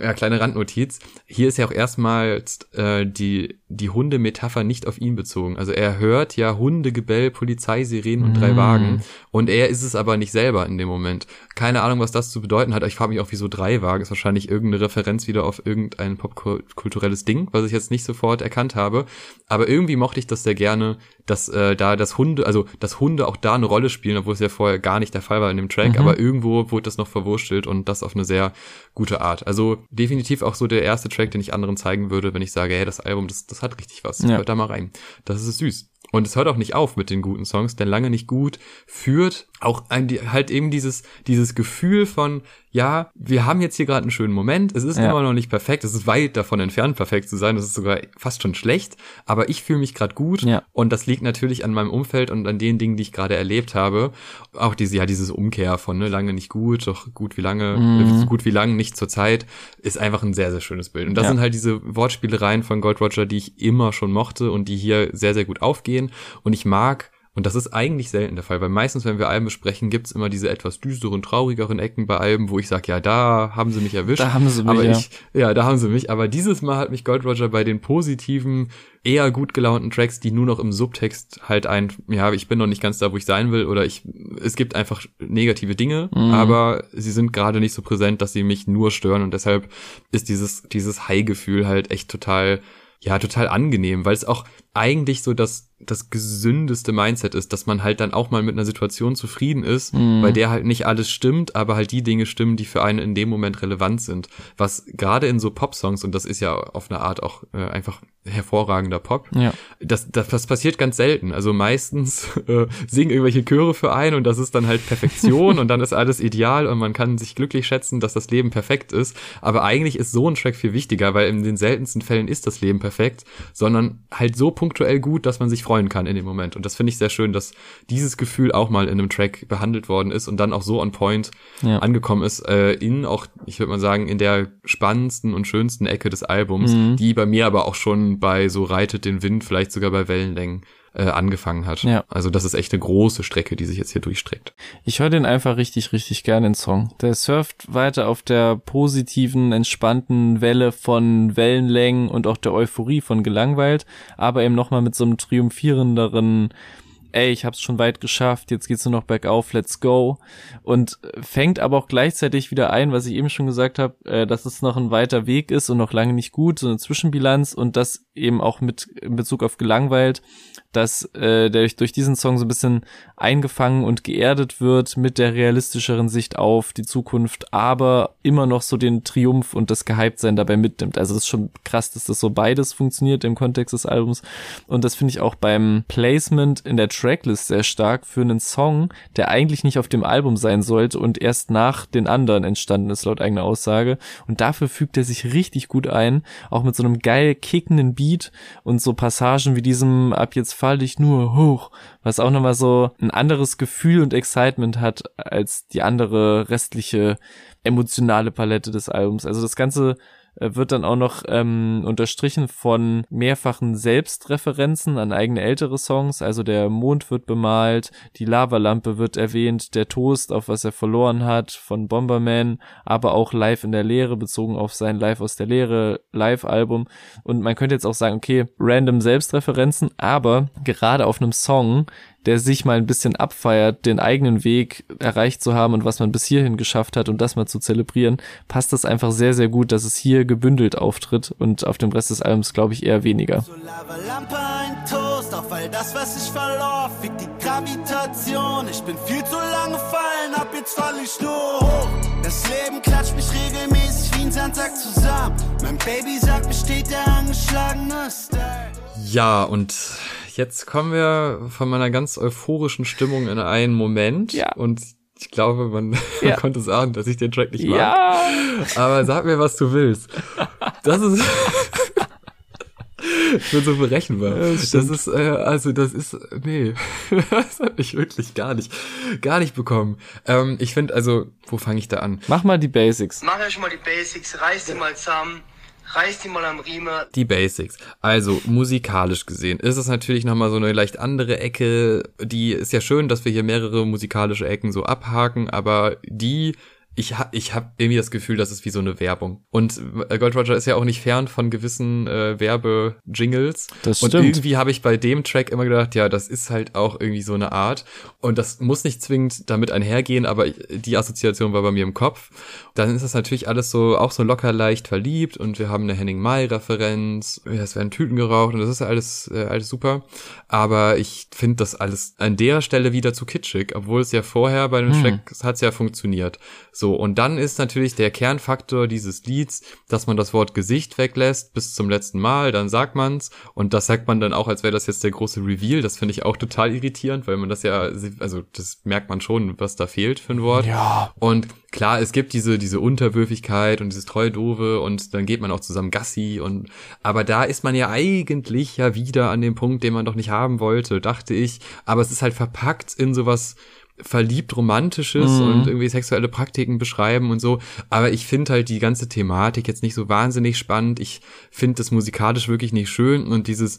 ja, kleine Randnotiz. Hier ist ja auch erstmals äh, die, die Hundemetapher nicht auf ihn bezogen. Also er hört ja Hundegebell, Polizeisirenen und drei mm. Wagen und er ist es aber nicht selber in dem Moment. Keine Ahnung, was das zu bedeuten hat. Ich frage mich auch, wieso drei Wagen ist wahrscheinlich irgendeine Referenz wieder auf irgendein popkulturelles Ding, was ich jetzt nicht sofort erkannt habe. Aber irgendwie mochte ich das sehr gerne, dass äh, da das Hunde, also dass Hunde auch da eine Rolle spielen, obwohl es ja vorher gar nicht der Fall war in dem Track, mhm. aber irgendwo wurde das noch verwurschtelt und das auf eine sehr gute Art. Also definitiv auch so der erste Track, den ich anderen zeigen würde, wenn ich sage, hey, das Album, das, das hat richtig was. Ja. Hört da mal rein. Das ist süß. Und es hört auch nicht auf mit den guten Songs, denn lange nicht gut führt auch ein, halt eben dieses, dieses Gefühl von, ja, wir haben jetzt hier gerade einen schönen Moment, es ist ja. immer noch nicht perfekt, es ist weit davon entfernt, perfekt zu sein, das ist sogar fast schon schlecht, aber ich fühle mich gerade gut ja. und das liegt natürlich an meinem Umfeld und an den Dingen, die ich gerade erlebt habe. Auch diese, ja, dieses Umkehr von, ne, lange nicht gut, doch gut wie lange, mhm. gut wie lang, nicht zur Zeit, ist einfach ein sehr, sehr schönes Bild. Und das ja. sind halt diese Wortspielereien von Gold Roger, die ich immer schon mochte und die hier sehr, sehr gut aufgehen und ich mag und das ist eigentlich selten der Fall, weil meistens, wenn wir Alben besprechen, gibt's immer diese etwas düsteren, traurigeren Ecken bei Alben, wo ich sage, ja, da haben sie mich erwischt. Da haben sie mich, aber ja. Ich, ja, da haben sie mich. Aber dieses Mal hat mich Gold Roger bei den positiven, eher gut gelaunten Tracks, die nur noch im Subtext halt ein, ja, ich bin noch nicht ganz da, wo ich sein will, oder ich, es gibt einfach negative Dinge, mhm. aber sie sind gerade nicht so präsent, dass sie mich nur stören und deshalb ist dieses, dieses High-Gefühl halt echt total ja, total angenehm, weil es auch, eigentlich so das, das gesündeste Mindset ist, dass man halt dann auch mal mit einer Situation zufrieden ist, mhm. bei der halt nicht alles stimmt, aber halt die Dinge stimmen, die für einen in dem Moment relevant sind. Was gerade in so Pop-Songs, und das ist ja auf eine Art auch äh, einfach hervorragender Pop, ja. das, das, das passiert ganz selten. Also meistens äh, singen irgendwelche Chöre für einen und das ist dann halt Perfektion und dann ist alles ideal und man kann sich glücklich schätzen, dass das Leben perfekt ist. Aber eigentlich ist so ein Track viel wichtiger, weil in den seltensten Fällen ist das Leben perfekt, sondern halt so punktuell gut, dass man sich freuen kann in dem Moment. Und das finde ich sehr schön, dass dieses Gefühl auch mal in einem Track behandelt worden ist und dann auch so on point ja. angekommen ist, äh, in auch, ich würde mal sagen, in der spannendsten und schönsten Ecke des Albums, mhm. die bei mir aber auch schon bei so Reitet den Wind, vielleicht sogar bei Wellenlängen äh, angefangen hat. Ja. Also das ist echt eine große Strecke, die sich jetzt hier durchstreckt. Ich höre den einfach richtig, richtig gerne, den Song. Der surft weiter auf der positiven, entspannten Welle von Wellenlängen und auch der Euphorie von Gelangweilt, aber eben nochmal mit so einem triumphierenderen ey, ich hab's schon weit geschafft, jetzt geht's nur noch bergauf, let's go. Und fängt aber auch gleichzeitig wieder ein, was ich eben schon gesagt habe, äh, dass es noch ein weiter Weg ist und noch lange nicht gut, so eine Zwischenbilanz und das eben auch mit in Bezug auf gelangweilt, dass äh, der durch diesen Song so ein bisschen eingefangen und geerdet wird mit der realistischeren Sicht auf die Zukunft, aber immer noch so den Triumph und das Gehyptsein dabei mitnimmt. Also das ist schon krass, dass das so beides funktioniert im Kontext des Albums und das finde ich auch beim Placement in der Tracklist sehr stark für einen Song, der eigentlich nicht auf dem Album sein sollte und erst nach den anderen entstanden ist, laut eigener Aussage. Und dafür fügt er sich richtig gut ein, auch mit so einem geil kickenden Beat und so Passagen wie diesem Ab jetzt fall dich nur hoch, was auch nochmal so ein anderes Gefühl und Excitement hat als die andere restliche emotionale Palette des Albums. Also das Ganze wird dann auch noch ähm, unterstrichen von mehrfachen Selbstreferenzen an eigene ältere Songs. Also der Mond wird bemalt, die Lavalampe wird erwähnt, der Toast, auf was er verloren hat, von Bomberman, aber auch Live in der Lehre, bezogen auf sein Live aus der Lehre Live-Album. Und man könnte jetzt auch sagen, okay, random Selbstreferenzen, aber gerade auf einem Song, der sich mal ein bisschen abfeiert, den eigenen Weg erreicht zu haben und was man bis hierhin geschafft hat und das mal zu zelebrieren, passt das einfach sehr, sehr gut, dass es hier gebündelt auftritt und auf dem Rest des Albums glaube ich eher weniger. So weil das, was ich verlor, fickt die Gravitation. Ich bin viel zu lange fallen, ab jetzt fall ich nur hoch. Das Leben klatscht mich regelmäßig wie ein Sandsack zusammen. Mein Baby sagt, mir steht der angeschlagene Style. Ja, und jetzt kommen wir von meiner ganz euphorischen Stimmung in einen Moment. Ja. Und ich glaube, man, ja. konnte sagen, dass ich den Track nicht mag. Ja. Aber sag mir, was du willst. Das ist. ich bin so berechenbar. Ja, das, das, ist, äh, also das ist, nee, das hat ich wirklich gar nicht, gar nicht bekommen. Ähm, ich finde, also, wo fange ich da an? Mach mal die Basics. Mach ja schon mal die Basics, reiß die mal zusammen reiß die mal am Riemen. Die Basics. Also musikalisch gesehen ist es natürlich nochmal so eine leicht andere Ecke. Die ist ja schön, dass wir hier mehrere musikalische Ecken so abhaken, aber die ich hab, ich hab irgendwie das Gefühl, das ist wie so eine Werbung. Und äh, Gold Roger ist ja auch nicht fern von gewissen äh, Werbe-Jingles. Das stimmt. Und irgendwie habe ich bei dem Track immer gedacht, ja, das ist halt auch irgendwie so eine Art. Und das muss nicht zwingend damit einhergehen, aber die Assoziation war bei mir im Kopf. Dann ist das natürlich alles so, auch so locker leicht verliebt und wir haben eine Henning Mai-Referenz. Es werden Tüten geraucht und das ist alles, äh, alles super. Aber ich finde das alles an der Stelle wieder zu kitschig, obwohl es ja vorher bei dem hm. Track hat's ja funktioniert. So, und dann ist natürlich der Kernfaktor dieses Lieds, dass man das Wort Gesicht weglässt bis zum letzten Mal, dann sagt man's und das sagt man dann auch, als wäre das jetzt der große Reveal. Das finde ich auch total irritierend, weil man das ja, also das merkt man schon, was da fehlt für ein Wort. Ja. Und klar, es gibt diese, diese Unterwürfigkeit und dieses treu doofe und dann geht man auch zusammen Gassi und, aber da ist man ja eigentlich ja wieder an dem Punkt, den man doch nicht haben wollte, dachte ich. Aber es ist halt verpackt in sowas, verliebt romantisches mhm. und irgendwie sexuelle Praktiken beschreiben und so. Aber ich finde halt die ganze Thematik jetzt nicht so wahnsinnig spannend. Ich finde das musikalisch wirklich nicht schön und dieses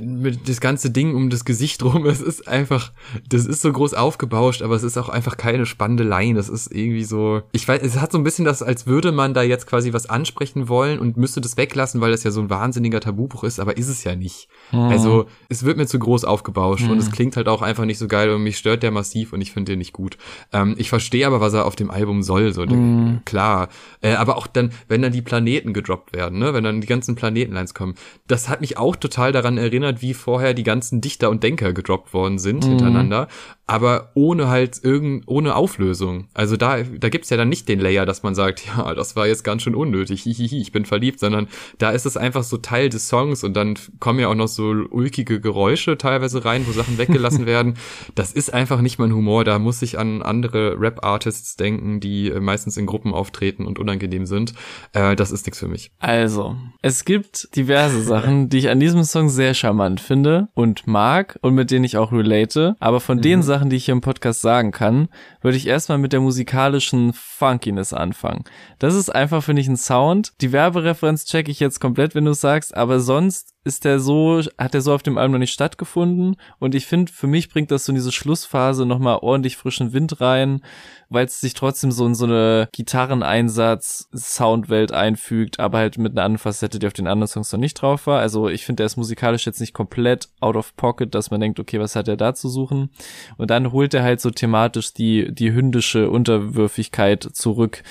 mit das ganze Ding um das Gesicht rum, es ist einfach, das ist so groß aufgebauscht, aber es ist auch einfach keine spannende Line. Das ist irgendwie so, ich weiß, es hat so ein bisschen das, als würde man da jetzt quasi was ansprechen wollen und müsste das weglassen, weil das ja so ein wahnsinniger Tabubuch ist, aber ist es ja nicht. Mhm. Also, es wird mir zu groß aufgebauscht mhm. und es klingt halt auch einfach nicht so geil und mich stört der massiv und ich finde den nicht gut. Ähm, ich verstehe aber, was er auf dem Album soll, so, mhm. klar. Äh, aber auch dann, wenn dann die Planeten gedroppt werden, ne, wenn dann die ganzen Planetenlines kommen, das hat mich auch total daran erinnert, erinnert, wie vorher die ganzen Dichter und Denker gedroppt worden sind mhm. hintereinander, aber ohne halt irgend, ohne Auflösung. Also da, da gibt's ja dann nicht den Layer, dass man sagt, ja, das war jetzt ganz schön unnötig, hihihi, ich bin verliebt, sondern da ist es einfach so Teil des Songs und dann kommen ja auch noch so ulkige Geräusche teilweise rein, wo Sachen weggelassen werden. Das ist einfach nicht mein Humor, da muss ich an andere Rap-Artists denken, die meistens in Gruppen auftreten und unangenehm sind. Äh, das ist nichts für mich. Also, es gibt diverse Sachen, die ich an diesem Song sehr charmant finde und mag und mit denen ich auch relate, aber von mhm. den Sachen, die ich hier im Podcast sagen kann, würde ich erstmal mit der musikalischen Funkiness anfangen. Das ist einfach, finde ich, ein Sound. Die Werbereferenz checke ich jetzt komplett, wenn du sagst, aber sonst ist der so, hat der so auf dem Album noch nicht stattgefunden und ich finde, für mich bringt das so in diese Schlussphase nochmal ordentlich frischen Wind rein, weil es sich trotzdem so in so eine Gitarreneinsatz Soundwelt einfügt, aber halt mit einer anderen Facette, die auf den anderen Songs noch nicht drauf war. Also ich finde, der ist musikalisch jetzt nicht komplett out of pocket, dass man denkt, okay, was hat er da zu suchen? Und dann holt er halt so thematisch die, die hündische Unterwürfigkeit zurück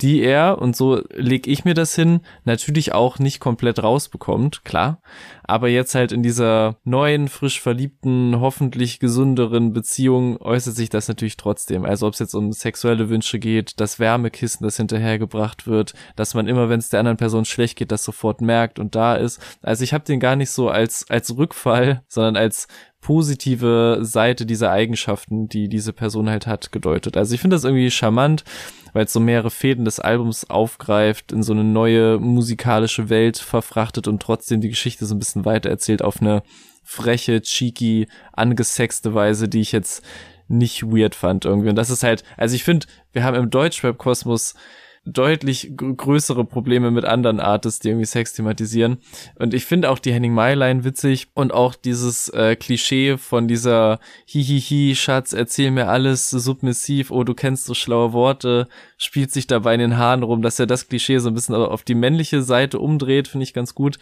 die er, und so leg ich mir das hin, natürlich auch nicht komplett rausbekommt, klar. Aber jetzt halt in dieser neuen, frisch verliebten, hoffentlich gesünderen Beziehung äußert sich das natürlich trotzdem. Also ob es jetzt um sexuelle Wünsche geht, das Wärmekissen, das hinterhergebracht wird, dass man immer, wenn es der anderen Person schlecht geht, das sofort merkt und da ist. Also ich habe den gar nicht so als, als Rückfall, sondern als positive Seite dieser Eigenschaften, die diese Person halt hat, gedeutet. Also ich finde das irgendwie charmant weil es so mehrere Fäden des Albums aufgreift, in so eine neue musikalische Welt verfrachtet und trotzdem die Geschichte so ein bisschen weiter erzählt auf eine freche, cheeky, angesexte Weise, die ich jetzt nicht weird fand irgendwie. Und das ist halt, also ich finde, wir haben im Deutschrap-Kosmos deutlich größere Probleme mit anderen Artists, die irgendwie Sex thematisieren. Und ich finde auch die Henning Mai-Line witzig und auch dieses äh, Klischee von dieser Hihihi, Schatz, erzähl mir alles, submissiv, oh, du kennst so schlaue Worte, spielt sich dabei in den Haaren rum, dass er das Klischee so ein bisschen auf die männliche Seite umdreht, finde ich ganz gut.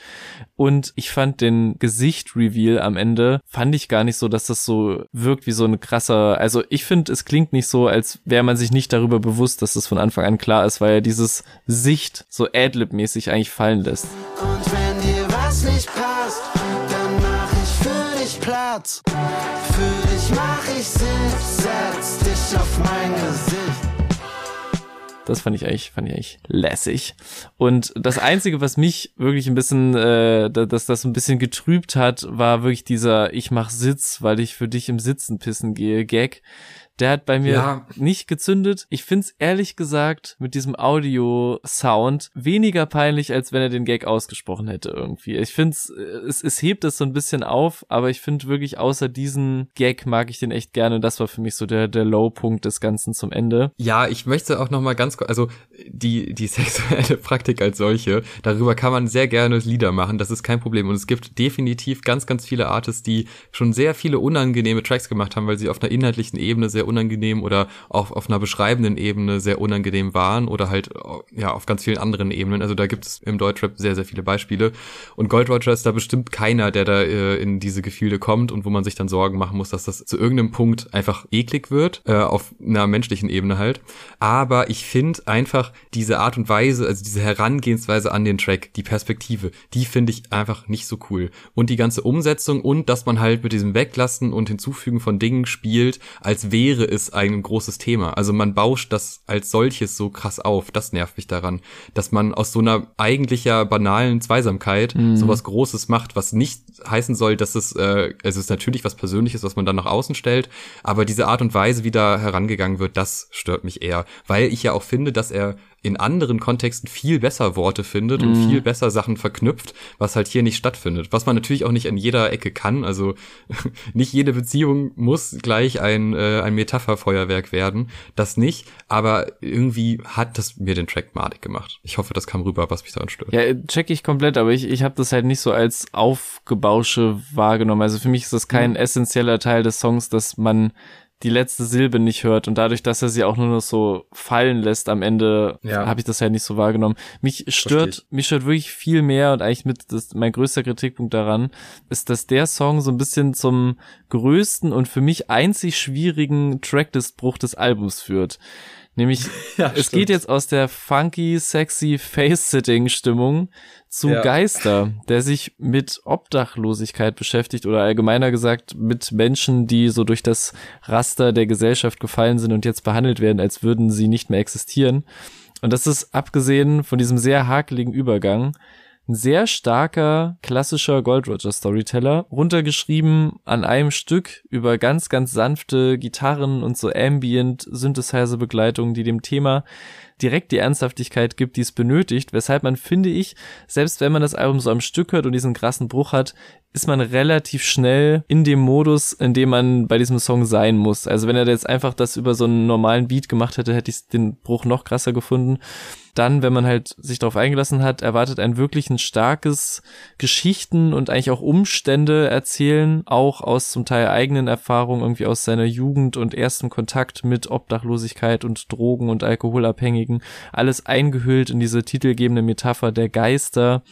Und ich fand den Gesicht-Reveal am Ende, fand ich gar nicht so, dass das so wirkt wie so ein krasser, also ich finde, es klingt nicht so, als wäre man sich nicht darüber bewusst, dass das von Anfang an klar ist, weil er dieses Sicht so Adlib-mäßig eigentlich fallen lässt. Und wenn dir was nicht passt, dann mach ich für dich Platz. Für dich mach ich Sitz, setz dich auf mein Gesicht. Das fand ich eigentlich, fand ich eigentlich lässig. Und das Einzige, was mich wirklich ein bisschen, äh, dass das ein bisschen getrübt hat, war wirklich dieser Ich mach Sitz, weil ich für dich im Sitzen pissen gehe, Gag der hat bei mir ja. nicht gezündet. Ich find's ehrlich gesagt mit diesem Audio-Sound weniger peinlich, als wenn er den Gag ausgesprochen hätte irgendwie. Ich find's, äh, es, es hebt es so ein bisschen auf, aber ich finde wirklich außer diesen Gag mag ich den echt gerne. Das war für mich so der, der Low-Punkt des Ganzen zum Ende. Ja, ich möchte auch noch mal ganz kurz, also die, die sexuelle Praktik als solche, darüber kann man sehr gerne Lieder machen. Das ist kein Problem. Und es gibt definitiv ganz, ganz viele Artists, die schon sehr viele unangenehme Tracks gemacht haben, weil sie auf einer inhaltlichen Ebene sehr sehr unangenehm oder auch auf einer beschreibenden Ebene sehr unangenehm waren oder halt ja auf ganz vielen anderen Ebenen. Also da gibt es im Deutschrap sehr, sehr viele Beispiele. Und Gold Roger ist da bestimmt keiner, der da äh, in diese Gefilde kommt und wo man sich dann Sorgen machen muss, dass das zu irgendeinem Punkt einfach eklig wird, äh, auf einer menschlichen Ebene halt. Aber ich finde einfach diese Art und Weise, also diese Herangehensweise an den Track, die Perspektive, die finde ich einfach nicht so cool. Und die ganze Umsetzung und dass man halt mit diesem Weglassen und Hinzufügen von Dingen spielt, als wäre wäre es ein großes Thema. Also man bauscht das als solches so krass auf. Das nervt mich daran, dass man aus so einer eigentlich ja banalen Zweisamkeit mhm. sowas Großes macht, was nicht heißen soll, dass es, äh, es ist natürlich was Persönliches, was man dann nach außen stellt, aber diese Art und Weise, wie da herangegangen wird, das stört mich eher, weil ich ja auch finde, dass er in anderen Kontexten viel besser Worte findet und mhm. viel besser Sachen verknüpft, was halt hier nicht stattfindet. Was man natürlich auch nicht an jeder Ecke kann. Also nicht jede Beziehung muss gleich ein, äh, ein Metapherfeuerwerk werden. Das nicht. Aber irgendwie hat das mir den Track madig gemacht. Ich hoffe, das kam rüber, was mich daran stört. Ja, check ich komplett, aber ich, ich habe das halt nicht so als Aufgebausche wahrgenommen. Also für mich ist das kein mhm. essentieller Teil des Songs, dass man die letzte Silbe nicht hört und dadurch, dass er sie auch nur noch so fallen lässt am Ende, ja. habe ich das halt nicht so wahrgenommen. Mich stört, mich stört wirklich viel mehr und eigentlich mit das, mein größter Kritikpunkt daran ist, dass der Song so ein bisschen zum größten und für mich einzig schwierigen Track des Albums führt. Nämlich, ja, es geht jetzt aus der funky, sexy Face-Sitting-Stimmung zu Ja. Geister, der sich mit Obdachlosigkeit beschäftigt oder allgemeiner gesagt mit Menschen, die so durch das Raster der Gesellschaft gefallen sind und jetzt behandelt werden, als würden sie nicht mehr existieren. Und das ist abgesehen von diesem sehr hakeligen Übergang ein sehr starker, klassischer Gold Roger Storyteller, runtergeschrieben an einem Stück über ganz, ganz sanfte Gitarren und so Ambient Synthesizer Begleitungen, die dem Thema direkt die Ernsthaftigkeit gibt, die es benötigt, weshalb man, finde ich, selbst wenn man das Album so am Stück hört und diesen krassen Bruch hat, ist man relativ schnell in dem Modus, in dem man bei diesem Song sein muss. Also wenn er jetzt einfach das über so einen normalen Beat gemacht hätte, hätte ich den Bruch noch krasser gefunden. Dann, wenn man halt sich darauf eingelassen hat, erwartet ein wirklich ein starkes Geschichten und eigentlich auch Umstände erzählen, auch aus zum Teil eigenen Erfahrungen, irgendwie aus seiner Jugend und erstem Kontakt mit Obdachlosigkeit und Drogen und Alkoholabhängigen. Alles eingehüllt in diese titelgebende Metapher der Geister,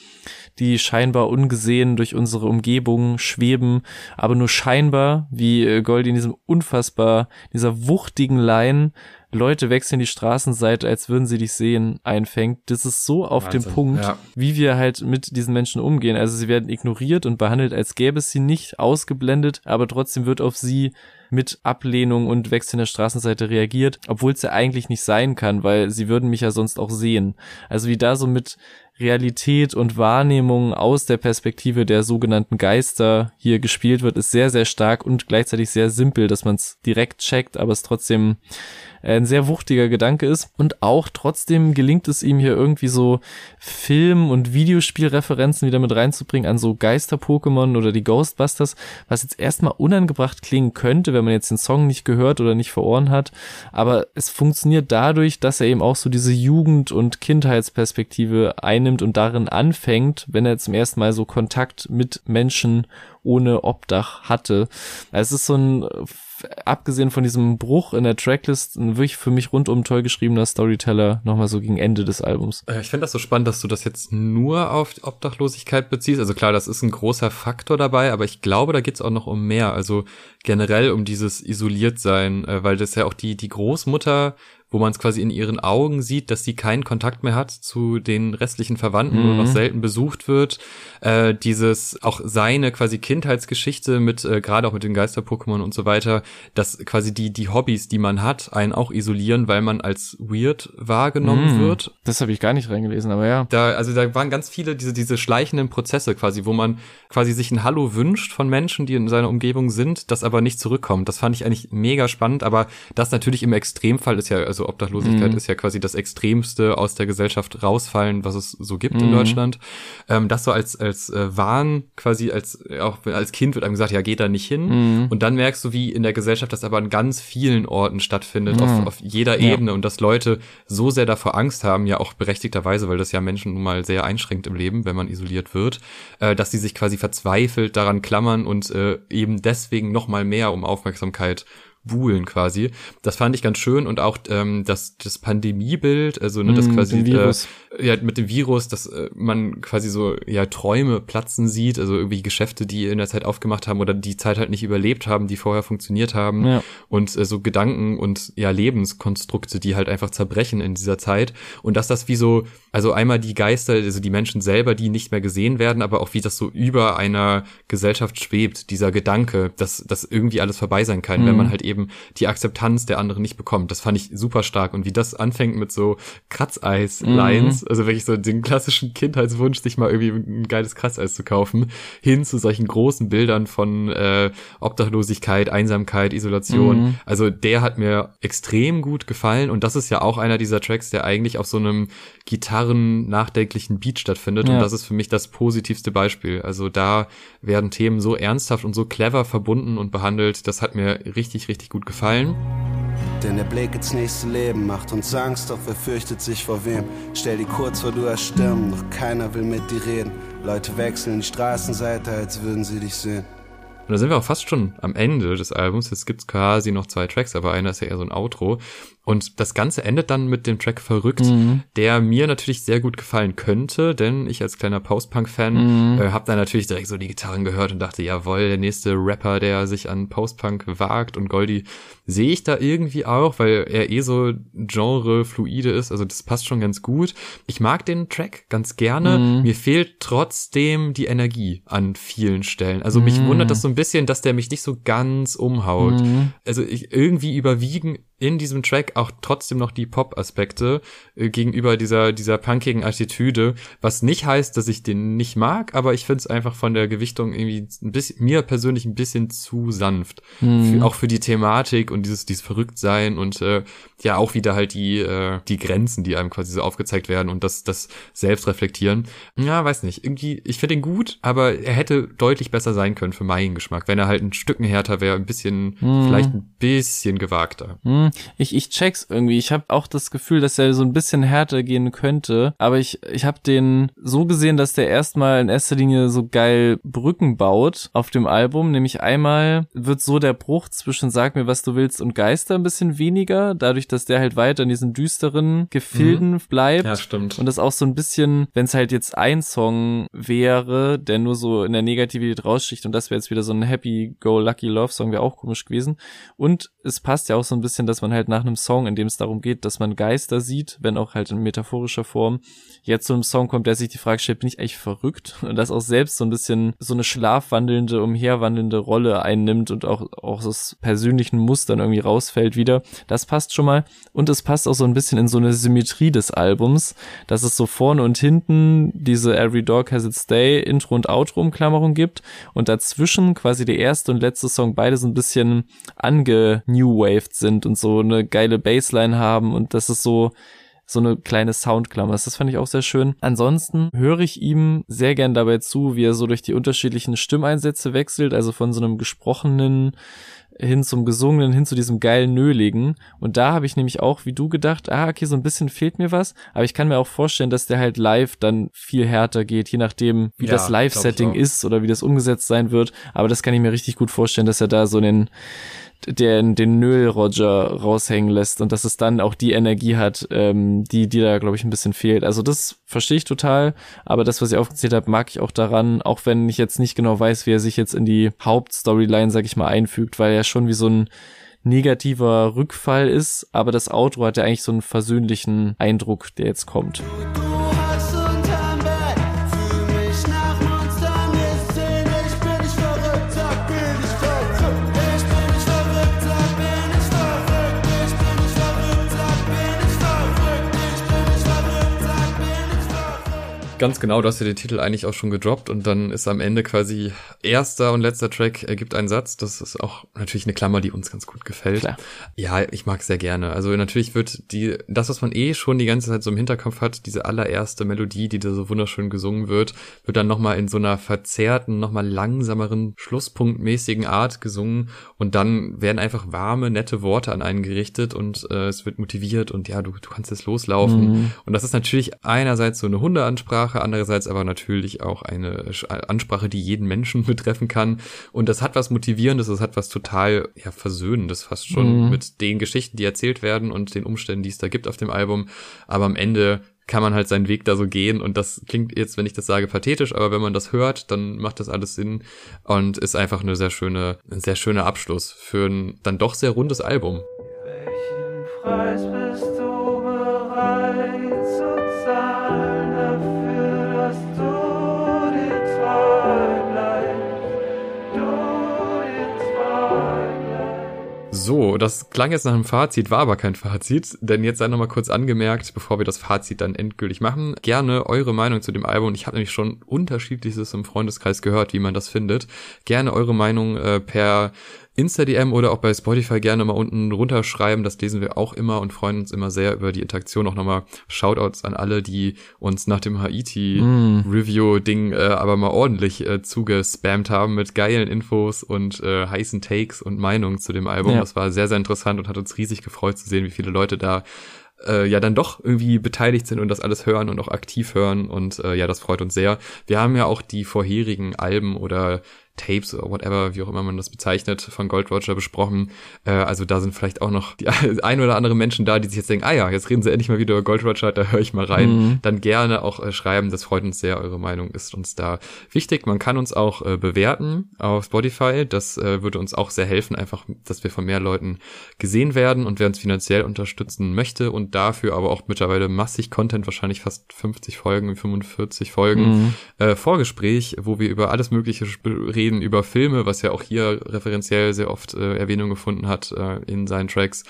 die scheinbar ungesehen durch unsere Umgebung schweben, aber nur scheinbar, wie äh, Goldie in diesem unfassbar, dieser wuchtigen Line Leute wechseln die Straßenseite, als würden sie dich sehen, einfängt. Das ist so auf Wahnsinn, dem Punkt, ja. wie wir halt mit diesen Menschen umgehen. Also sie werden ignoriert und behandelt, als gäbe es sie nicht, ausgeblendet, aber trotzdem wird auf sie mit Ablehnung und Wechsel der Straßenseite reagiert, obwohl es ja eigentlich nicht sein kann, weil sie würden mich ja sonst auch sehen. Also wie da so mit Realität und Wahrnehmung aus der Perspektive der sogenannten Geister hier gespielt wird, ist sehr, sehr stark und gleichzeitig sehr simpel, dass man es direkt checkt, aber es trotzdem äh, ein sehr wuchtiger Gedanke ist. Und auch trotzdem gelingt es ihm hier irgendwie so Film- und Videospielreferenzen wieder mit reinzubringen an so Geister-Pokémon oder die Ghostbusters, was jetzt erstmal unangebracht klingen könnte, wenn man jetzt den Song nicht gehört oder nicht vor Ohren hat. Aber es funktioniert dadurch, dass er eben auch so diese Jugend- und Kindheitsperspektive einnimmt und darin anfängt, wenn er zum ersten Mal so Kontakt mit Menschen ohne Obdach hatte. Es ist so ein, abgesehen von diesem Bruch in der Tracklist, ein wirklich für mich rundum toll geschriebener Storyteller, nochmal so gegen Ende des Albums. Äh, Ich finde das so spannend, dass du das jetzt nur auf Obdachlosigkeit beziehst. Also klar, das ist ein großer Faktor dabei, aber ich glaube, da geht's auch noch um mehr. Also generell um dieses Isoliertsein, äh, weil das ja auch die, die Großmutter, wo man es quasi in ihren Augen sieht, dass sie keinen Kontakt mehr hat zu den restlichen Verwandten, nur Mhm. noch selten besucht wird. Äh, dieses, auch seine quasi Kindheitsgeschichte mit, äh, gerade auch mit den Geister-Pokémon und so weiter, dass quasi die, die Hobbys, die man hat, einen auch isolieren, weil man als weird wahrgenommen Mhm. wird Das habe ich gar nicht reingelesen, aber ja. da, also da waren ganz viele diese, diese schleichenden Prozesse quasi, wo man quasi sich ein Hallo wünscht von Menschen, die in seiner Umgebung sind, das aber nicht zurückkommt. Das fand ich eigentlich mega spannend, aber das natürlich im Extremfall ist ja, also Obdachlosigkeit Mhm. ist ja quasi das Extremste aus der Gesellschaft rausfallen, was es so gibt in Mhm. Deutschland. Ähm, das so als, als äh, Wahn quasi, als, auch als Kind wird einem gesagt, ja, geht da nicht hin. Mhm. Und dann merkst du, wie in der Gesellschaft das aber an ganz vielen Orten stattfindet, Mhm. auf, auf jeder Ja. Ebene und dass Leute so sehr davor Angst haben, ja auch berechtigterweise, weil das ja Menschen nun mal sehr einschränkt im Leben, wenn man isoliert wird, äh, dass sie sich quasi verzweifelt daran klammern und äh, eben deswegen noch mal mehr um Aufmerksamkeit buhlen quasi. Das fand ich ganz schön und auch ähm, das, das Pandemiebild, also ne, das Mhm, quasi. Äh, ja, mit dem Virus, dass äh, man quasi so ja Träume platzen sieht, also irgendwie Geschäfte, die in der Zeit aufgemacht haben oder die Zeit halt nicht überlebt haben, die vorher funktioniert haben Ja. und äh, so Gedanken und ja Lebenskonstrukte, die halt einfach zerbrechen in dieser Zeit und dass das wie so also einmal die Geister, also die Menschen selber, die nicht mehr gesehen werden, aber auch wie das so über einer Gesellschaft schwebt, dieser Gedanke, dass das irgendwie alles vorbei sein kann, wenn Mhm. man halt eben die Akzeptanz der anderen nicht bekommt. Das fand ich super stark und wie das anfängt mit so Kratzeis-Lines, also wirklich so den klassischen Kindheitswunsch, sich mal irgendwie ein geiles Kratzeis zu kaufen, hin zu solchen großen Bildern von äh, Obdachlosigkeit, Einsamkeit, Isolation. Mhm. Also der hat mir extrem gut gefallen und das ist ja auch einer dieser Tracks, der eigentlich auf so einem Gitarren-nachdenklichen Beat stattfindet Ja. und das ist für mich das positivste Beispiel. Also da werden Themen so ernsthaft und so clever verbunden und behandelt, das hat mir richtig, richtig gut gefallen. Denn der Blick ins nächste Leben macht uns Angst, doch wer fürchtet sich vor wem? Stell dir kurz vor, du erstürmen, doch keiner will mit dir reden. Leute wechseln die Straßenseite, als würden sie dich sehen. Und da sind wir auch fast schon am Ende des Albums. Jetzt gibt's quasi noch zwei Tracks, aber einer ist ja eher so ein Outro. Und das Ganze endet dann mit dem Track Verrückt, Mhm. der mir natürlich sehr gut gefallen könnte, denn ich als kleiner Post-Punk-Fan Mhm. äh, habe da natürlich direkt so die Gitarren gehört und dachte, jawohl, der nächste Rapper, der sich an Post-Punk wagt und Goldie sehe ich da irgendwie auch, weil er eh so genre-fluide ist, also das passt schon ganz gut. Ich mag den Track ganz gerne, Mhm. mir fehlt trotzdem die Energie an vielen Stellen. Also mich Mhm. wundert das so ein bisschen, dass der mich nicht so ganz umhaut. Mhm. Also ich, irgendwie überwiegen in diesem Track auch trotzdem noch die Pop-Aspekte äh, gegenüber dieser, dieser punkigen Attitüde, was nicht heißt, dass ich den nicht mag, aber ich finde es einfach von der Gewichtung irgendwie ein bisschen, mir persönlich ein bisschen zu sanft. Mhm. Für, auch für die Thematik und dieses, dieses Verrücktsein und äh, ja auch wieder halt die, äh, die Grenzen, die einem quasi so aufgezeigt werden und das, das Selbstreflektieren. Ja, weiß nicht. Irgendwie, ich finde ihn gut, aber er hätte deutlich besser sein können für meinen Geschmack, wenn er halt ein Stücken härter wäre, ein bisschen, Mhm. vielleicht ein bisschen gewagter. Hm, ich, ich check's irgendwie. Ich habe auch das Gefühl, dass er so ein bisschen härter gehen könnte. Aber ich, ich habe den so gesehen, dass der erstmal in erster Linie so geil Brücken baut auf dem Album. Nämlich einmal wird so der Bruch zwischen Sag mir, was du willst und Geister ein bisschen weniger. Dadurch, dass der halt weiter in diesen düsteren Gefilden bleibt. stimmt. Und das auch so ein bisschen, wenn es halt jetzt ein Song wäre, der nur so in der Negativität raussticht und das wäre jetzt wieder so ein Happy Go Lucky Love Song, wäre auch komisch gewesen. Und es passt ja auch so ein bisschen, dass man halt nach einem Song, in dem es darum geht, dass man Geister sieht, wenn auch halt in metaphorischer Form, jetzt zu einem Song kommt, der sich die Frage stellt, bin ich eigentlich verrückt? Und das auch selbst so ein bisschen so eine schlafwandelnde, umherwandelnde Rolle einnimmt und auch, auch aus persönlichen Mustern irgendwie rausfällt wieder. Das passt schon mal. Und es passt auch so ein bisschen in so eine Symmetrie des Albums, dass es so vorne und hinten diese Every Dog Has Its Day Intro und Outro Umklammerung gibt und dazwischen quasi der erste und letzte Song beide so ein bisschen ange-new-waved sind und so eine geile Bassline haben und das ist so so eine kleine Soundklammer. Das fand ich auch sehr schön. Ansonsten höre ich ihm sehr gern dabei zu, wie er so durch die unterschiedlichen Stimmeinsätze wechselt, also von so einem gesprochenen hin zum gesungenen, hin zu diesem geilen Nöligen. Und da habe ich nämlich auch, wie du gedacht, ah, okay, so ein bisschen fehlt mir was. Aber ich kann mir auch vorstellen, dass der halt live dann viel härter geht, je nachdem, wie Ja, das Live-Setting ist oder wie das umgesetzt sein wird. Aber das kann ich mir richtig gut vorstellen, dass er da so den, den, den Nöl-Roger raushängen lässt und dass es dann auch die Energie hat, ähm, die, die da, glaube ich, ein bisschen fehlt. Also das verstehe ich total, aber das, was ich aufgezählt habe, mag ich auch daran, auch wenn ich jetzt nicht genau weiß, wie er sich jetzt in die Hauptstoryline, sag ich mal, einfügt, weil er schon wie so ein negativer Rückfall ist, aber das Outro hat ja eigentlich so einen versöhnlichen Eindruck, der jetzt kommt. Ganz genau, du hast ja den Titel eigentlich auch schon gedroppt und dann ist am Ende quasi erster und letzter Track ergibt einen Satz. Das ist auch natürlich eine Klammer, die uns ganz gut gefällt. Klar. Ja, ich mag sehr gerne. Also natürlich wird die, das, was man eh schon die ganze Zeit so im Hinterkopf hat, diese allererste Melodie, die da so wunderschön gesungen wird, wird dann nochmal in so einer verzerrten, nochmal langsameren, schlusspunktmäßigen Art gesungen und dann werden einfach warme, nette Worte an einen gerichtet und äh, es wird motiviert und ja, du, du kannst jetzt loslaufen. Und das ist natürlich einerseits so eine Hundeansprache, andererseits aber natürlich auch eine Sch- Ansprache, die jeden Menschen betreffen kann. Und das hat was Motivierendes, das hat was total ja, Versöhnendes fast schon mit den Geschichten, die erzählt werden und den Umständen, die es da gibt auf dem Album. Aber am Ende kann man halt seinen Weg da so gehen und das klingt jetzt, wenn ich das sage, pathetisch, aber wenn man das hört, dann macht das alles Sinn und ist einfach eine sehr schöne, ein sehr schöner Abschluss für ein dann doch sehr rundes Album. Welchen Preis bist So, das klang jetzt nach einem Fazit, war aber kein Fazit, denn jetzt sei noch mal kurz angemerkt, bevor wir das Fazit dann endgültig machen, gerne eure Meinung zu dem Album. Ich habe nämlich schon unterschiedliches im Freundeskreis gehört, wie man das findet. Gerne eure Meinung äh, per Insta-DM oder auch bei Spotify gerne mal unten runterschreiben. Das lesen wir auch immer und freuen uns immer sehr über die Interaktion. Auch nochmal Shoutouts an alle, die uns nach dem Haiti-Review-Ding äh, aber mal ordentlich äh, zugespammt haben mit geilen Infos und äh, heißen Takes und Meinungen zu dem Album. Ja. Das war sehr, sehr interessant und hat uns riesig gefreut zu sehen, wie viele Leute da äh, ja dann doch irgendwie beteiligt sind und das alles hören und auch aktiv hören und äh, ja, das freut uns sehr. Wir haben ja auch die vorherigen Alben oder Tapes oder whatever, wie auch immer man das bezeichnet, von Gold Roger besprochen. Äh, also da sind vielleicht auch noch die ein oder andere Menschen da, die sich jetzt denken, ah ja, jetzt reden sie endlich mal wieder über Gold Roger, da höre ich mal rein. Mhm. Dann gerne auch äh, schreiben, das freut uns sehr, eure Meinung ist uns da wichtig. Man kann uns auch äh, bewerten auf Spotify, das äh, würde uns auch sehr helfen, einfach, dass wir von mehr Leuten gesehen werden und wer uns finanziell unterstützen möchte und dafür aber auch mittlerweile massig Content, wahrscheinlich fast 50 Folgen, 45 Folgen, mhm. äh, Vorgespräch, wo wir über alles Mögliche reden, über Filme, was ja auch hier referenziell sehr oft äh, Erwähnung gefunden hat äh, in seinen Tracks.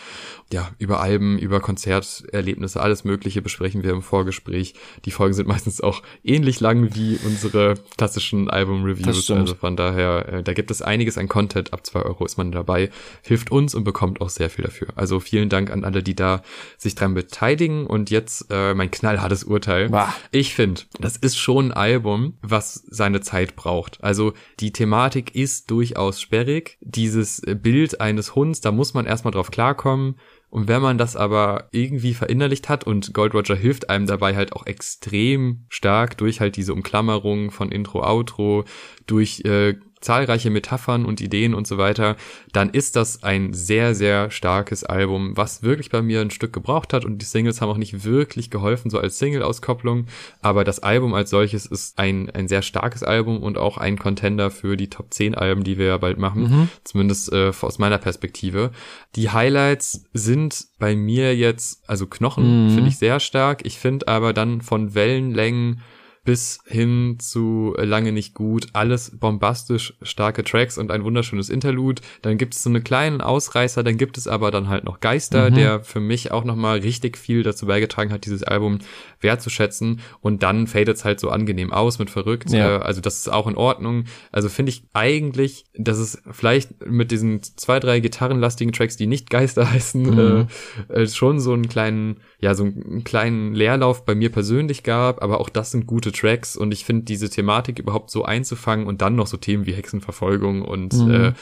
Ja, über Alben, über Konzerterlebnisse, alles Mögliche besprechen wir im Vorgespräch. Die Folgen sind meistens auch ähnlich lang wie unsere klassischen Album-Reviews. Also von daher, äh, da gibt es einiges an Content. Ab zwei Euro ist man dabei, hilft uns und bekommt auch sehr viel dafür. Also vielen Dank an alle, die da sich dran beteiligen. Und jetzt äh, mein knallhartes Urteil. Bah. Ich finde, das ist schon ein Album, was seine Zeit braucht. Also die Thematik ist durchaus sperrig. Dieses Bild eines Hunds, da muss man erstmal drauf klarkommen. Und wenn man das aber irgendwie verinnerlicht hat und Gold Roger hilft einem dabei halt auch extrem stark durch halt diese Umklammerung von Intro, Outro, durch äh, zahlreiche Metaphern und Ideen und so weiter, dann ist das ein sehr, sehr starkes Album, was wirklich bei mir ein Stück gebraucht hat und die Singles haben auch nicht wirklich geholfen, so als Single-Auskopplung, aber das Album als solches ist ein, ein sehr starkes Album und auch ein Contender für die Top 10 Alben, die wir ja bald machen, mhm. zumindest äh, aus meiner Perspektive. Die Highlights sind bei mir jetzt, also Knochen mhm. finde ich sehr stark, ich finde aber dann von Wellenlängen bis hin zu lange nicht gut, alles bombastisch starke Tracks und ein wunderschönes Interlude. Dann gibt es so eine kleinen Ausreißer, dann gibt es aber dann halt noch Geister, mhm. der für mich auch nochmal richtig viel dazu beigetragen hat, dieses Album wertzuschätzen. Und dann fadet es halt so angenehm aus mit verrückt. Ja. Äh, also das ist auch in Ordnung. Also finde ich eigentlich, dass es vielleicht mit diesen zwei, drei gitarrenlastigen Tracks, die nicht Geister heißen, mhm. äh, äh, schon so einen kleinen, ja, so einen kleinen Leerlauf bei mir persönlich gab. Aber auch das sind gute Tracks und ich finde diese Thematik überhaupt so einzufangen und dann noch so Themen wie Hexenverfolgung und mhm. äh,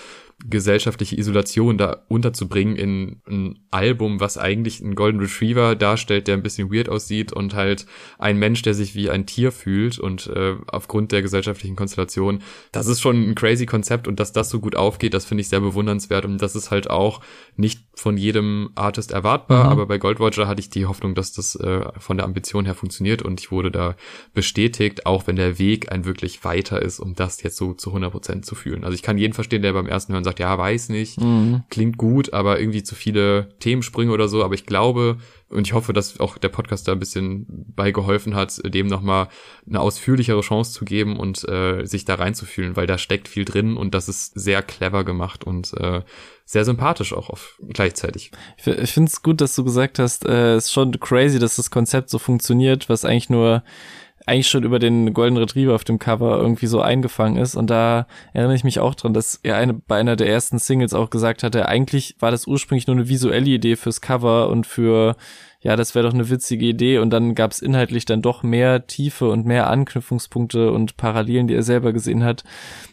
gesellschaftliche Isolation da unterzubringen in ein Album, was eigentlich einen Golden Retriever darstellt, der ein bisschen weird aussieht und halt ein Mensch, der sich wie ein Tier fühlt und äh, aufgrund der gesellschaftlichen Konstellation. Das ist schon ein crazy Konzept und dass das so gut aufgeht, das finde ich sehr bewundernswert und das ist halt auch nicht von jedem Artist erwartbar, mhm. aber bei Gold Roger hatte ich die Hoffnung, dass das äh, von der Ambition her funktioniert und ich wurde da bestätigt, auch wenn der Weg ein wirklich weiter ist, um das jetzt so zu 100 Prozent zu fühlen. Also ich kann jeden verstehen, der beim ersten Hören sagt, ja, weiß nicht, mhm. klingt gut, aber irgendwie zu viele Themensprünge oder so. Aber ich glaube und ich hoffe, dass auch der Podcast da ein bisschen beigeholfen hat, dem nochmal eine ausführlichere Chance zu geben und äh, sich da reinzufühlen, weil da steckt viel drin und das ist sehr clever gemacht und äh, sehr sympathisch auch auf, gleichzeitig. Ich, ich finde es gut, dass du gesagt hast, äh, es ist schon crazy, dass das Konzept so funktioniert, was eigentlich nur eigentlich schon über den Golden Retriever auf dem Cover irgendwie so eingefangen ist. Und da erinnere ich mich auch dran, dass er eine, bei einer der ersten Singles auch gesagt hatte, eigentlich war das ursprünglich nur eine visuelle Idee fürs Cover und für ja, das wäre doch eine witzige Idee und dann gab es inhaltlich dann doch mehr Tiefe und mehr Anknüpfungspunkte und Parallelen, die er selber gesehen hat.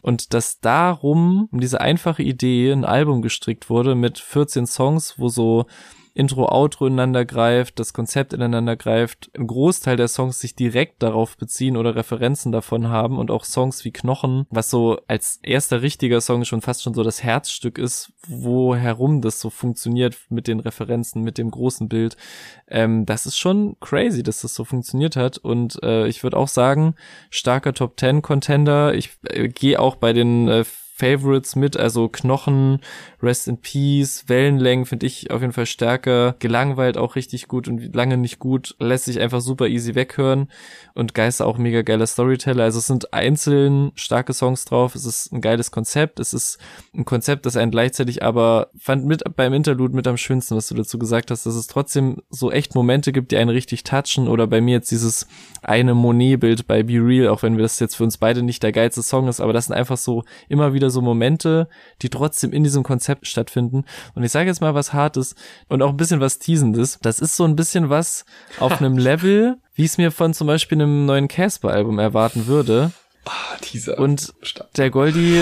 Und dass darum, um diese einfache Idee, ein Album gestrickt wurde mit 14 Songs, wo so Intro, Outro ineinander greift, das Konzept ineinander greift, ein Großteil der Songs sich direkt darauf beziehen oder Referenzen davon haben und auch Songs wie Knochen, was so als erster richtiger Song schon fast schon so das Herzstück ist, wo herum das so funktioniert mit den Referenzen, mit dem großen Bild. Ähm, das ist schon crazy, dass das so funktioniert hat und äh, ich würde auch sagen, starker Top 10 Contender. Ich äh, gehe auch bei den äh, Favorites mit, also Knochen, Rest in Peace, Wellenlängen finde ich auf jeden Fall stärker, gelangweilt auch richtig gut und lange nicht gut, lässt sich einfach super easy weghören und Geister auch mega geiler Storyteller, also es sind einzeln starke Songs drauf, es ist ein geiles Konzept, es ist ein Konzept, das einen gleichzeitig aber fand mit beim Interlude mit am schönsten, was du dazu gesagt hast, dass es trotzdem so echt Momente gibt, die einen richtig touchen oder bei mir jetzt dieses eine Monet-Bild bei Be Real, auch wenn wir das jetzt für uns beide nicht der geilste Song ist, aber das sind einfach so immer wieder wieder so Momente, die trotzdem in diesem Konzept stattfinden. Und ich sage jetzt mal was Hartes und auch ein bisschen was Teasendes. Das ist so ein bisschen was auf einem Level, wie es mir von zum Beispiel einem neuen Casper-Album erwarten würde. Ah, dieser. Und Stark. der Goldi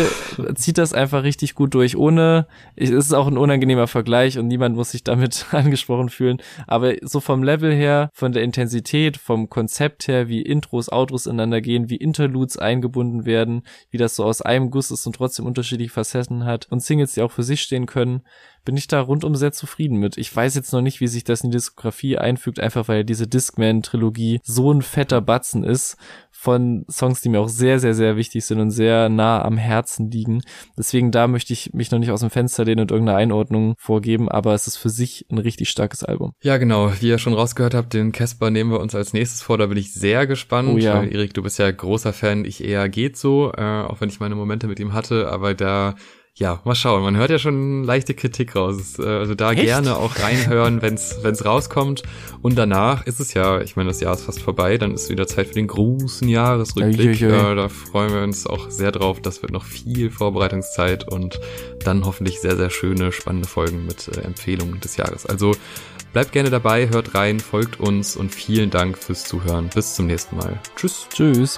zieht das einfach richtig gut durch, ohne, es ist auch ein unangenehmer Vergleich und niemand muss sich damit angesprochen fühlen, aber so vom Level her, von der Intensität, vom Konzept her, wie Intros, Outros ineinander gehen, wie Interludes eingebunden werden, wie das so aus einem Guss ist und trotzdem unterschiedliche Facetten hat und Singles, die auch für sich stehen können, bin ich da rundum sehr zufrieden mit. Ich weiß jetzt noch nicht, wie sich das in die Diskografie einfügt, einfach weil diese Discman-Trilogie so ein fetter Batzen ist von Songs, die mir auch sehr, sehr, sehr wichtig sind und sehr nah am Herzen liegen. Deswegen da möchte ich mich noch nicht aus dem Fenster lehnen und irgendeine Einordnung vorgeben, aber es ist für sich ein richtig starkes Album. Ja, genau. Wie ihr schon rausgehört habt, den Casper nehmen wir uns als nächstes vor. Da bin ich sehr gespannt. Oh ja. Erik, du bist ja großer Fan. Ich eher geht so, äh, auch wenn ich meine Momente mit ihm hatte. Aber da, ja, mal schauen. Man hört ja schon leichte Kritik raus. Äh, Also da Echt? gerne auch reinhören, wenn's wenn's rauskommt. Und danach ist es ja, ich meine, das Jahr ist fast vorbei. Dann ist wieder Zeit für den großen Jahresrückblick. Uiuiui. Äh, da freuen wir uns auch sehr drauf. Das wird noch viel Vorbereitungszeit und dann hoffentlich sehr, sehr schöne, spannende Folgen mit äh, Empfehlungen des Jahres. Also bleibt gerne dabei, hört rein, folgt uns und vielen Dank fürs Zuhören. Bis zum nächsten Mal. Tschüss. Tschüss.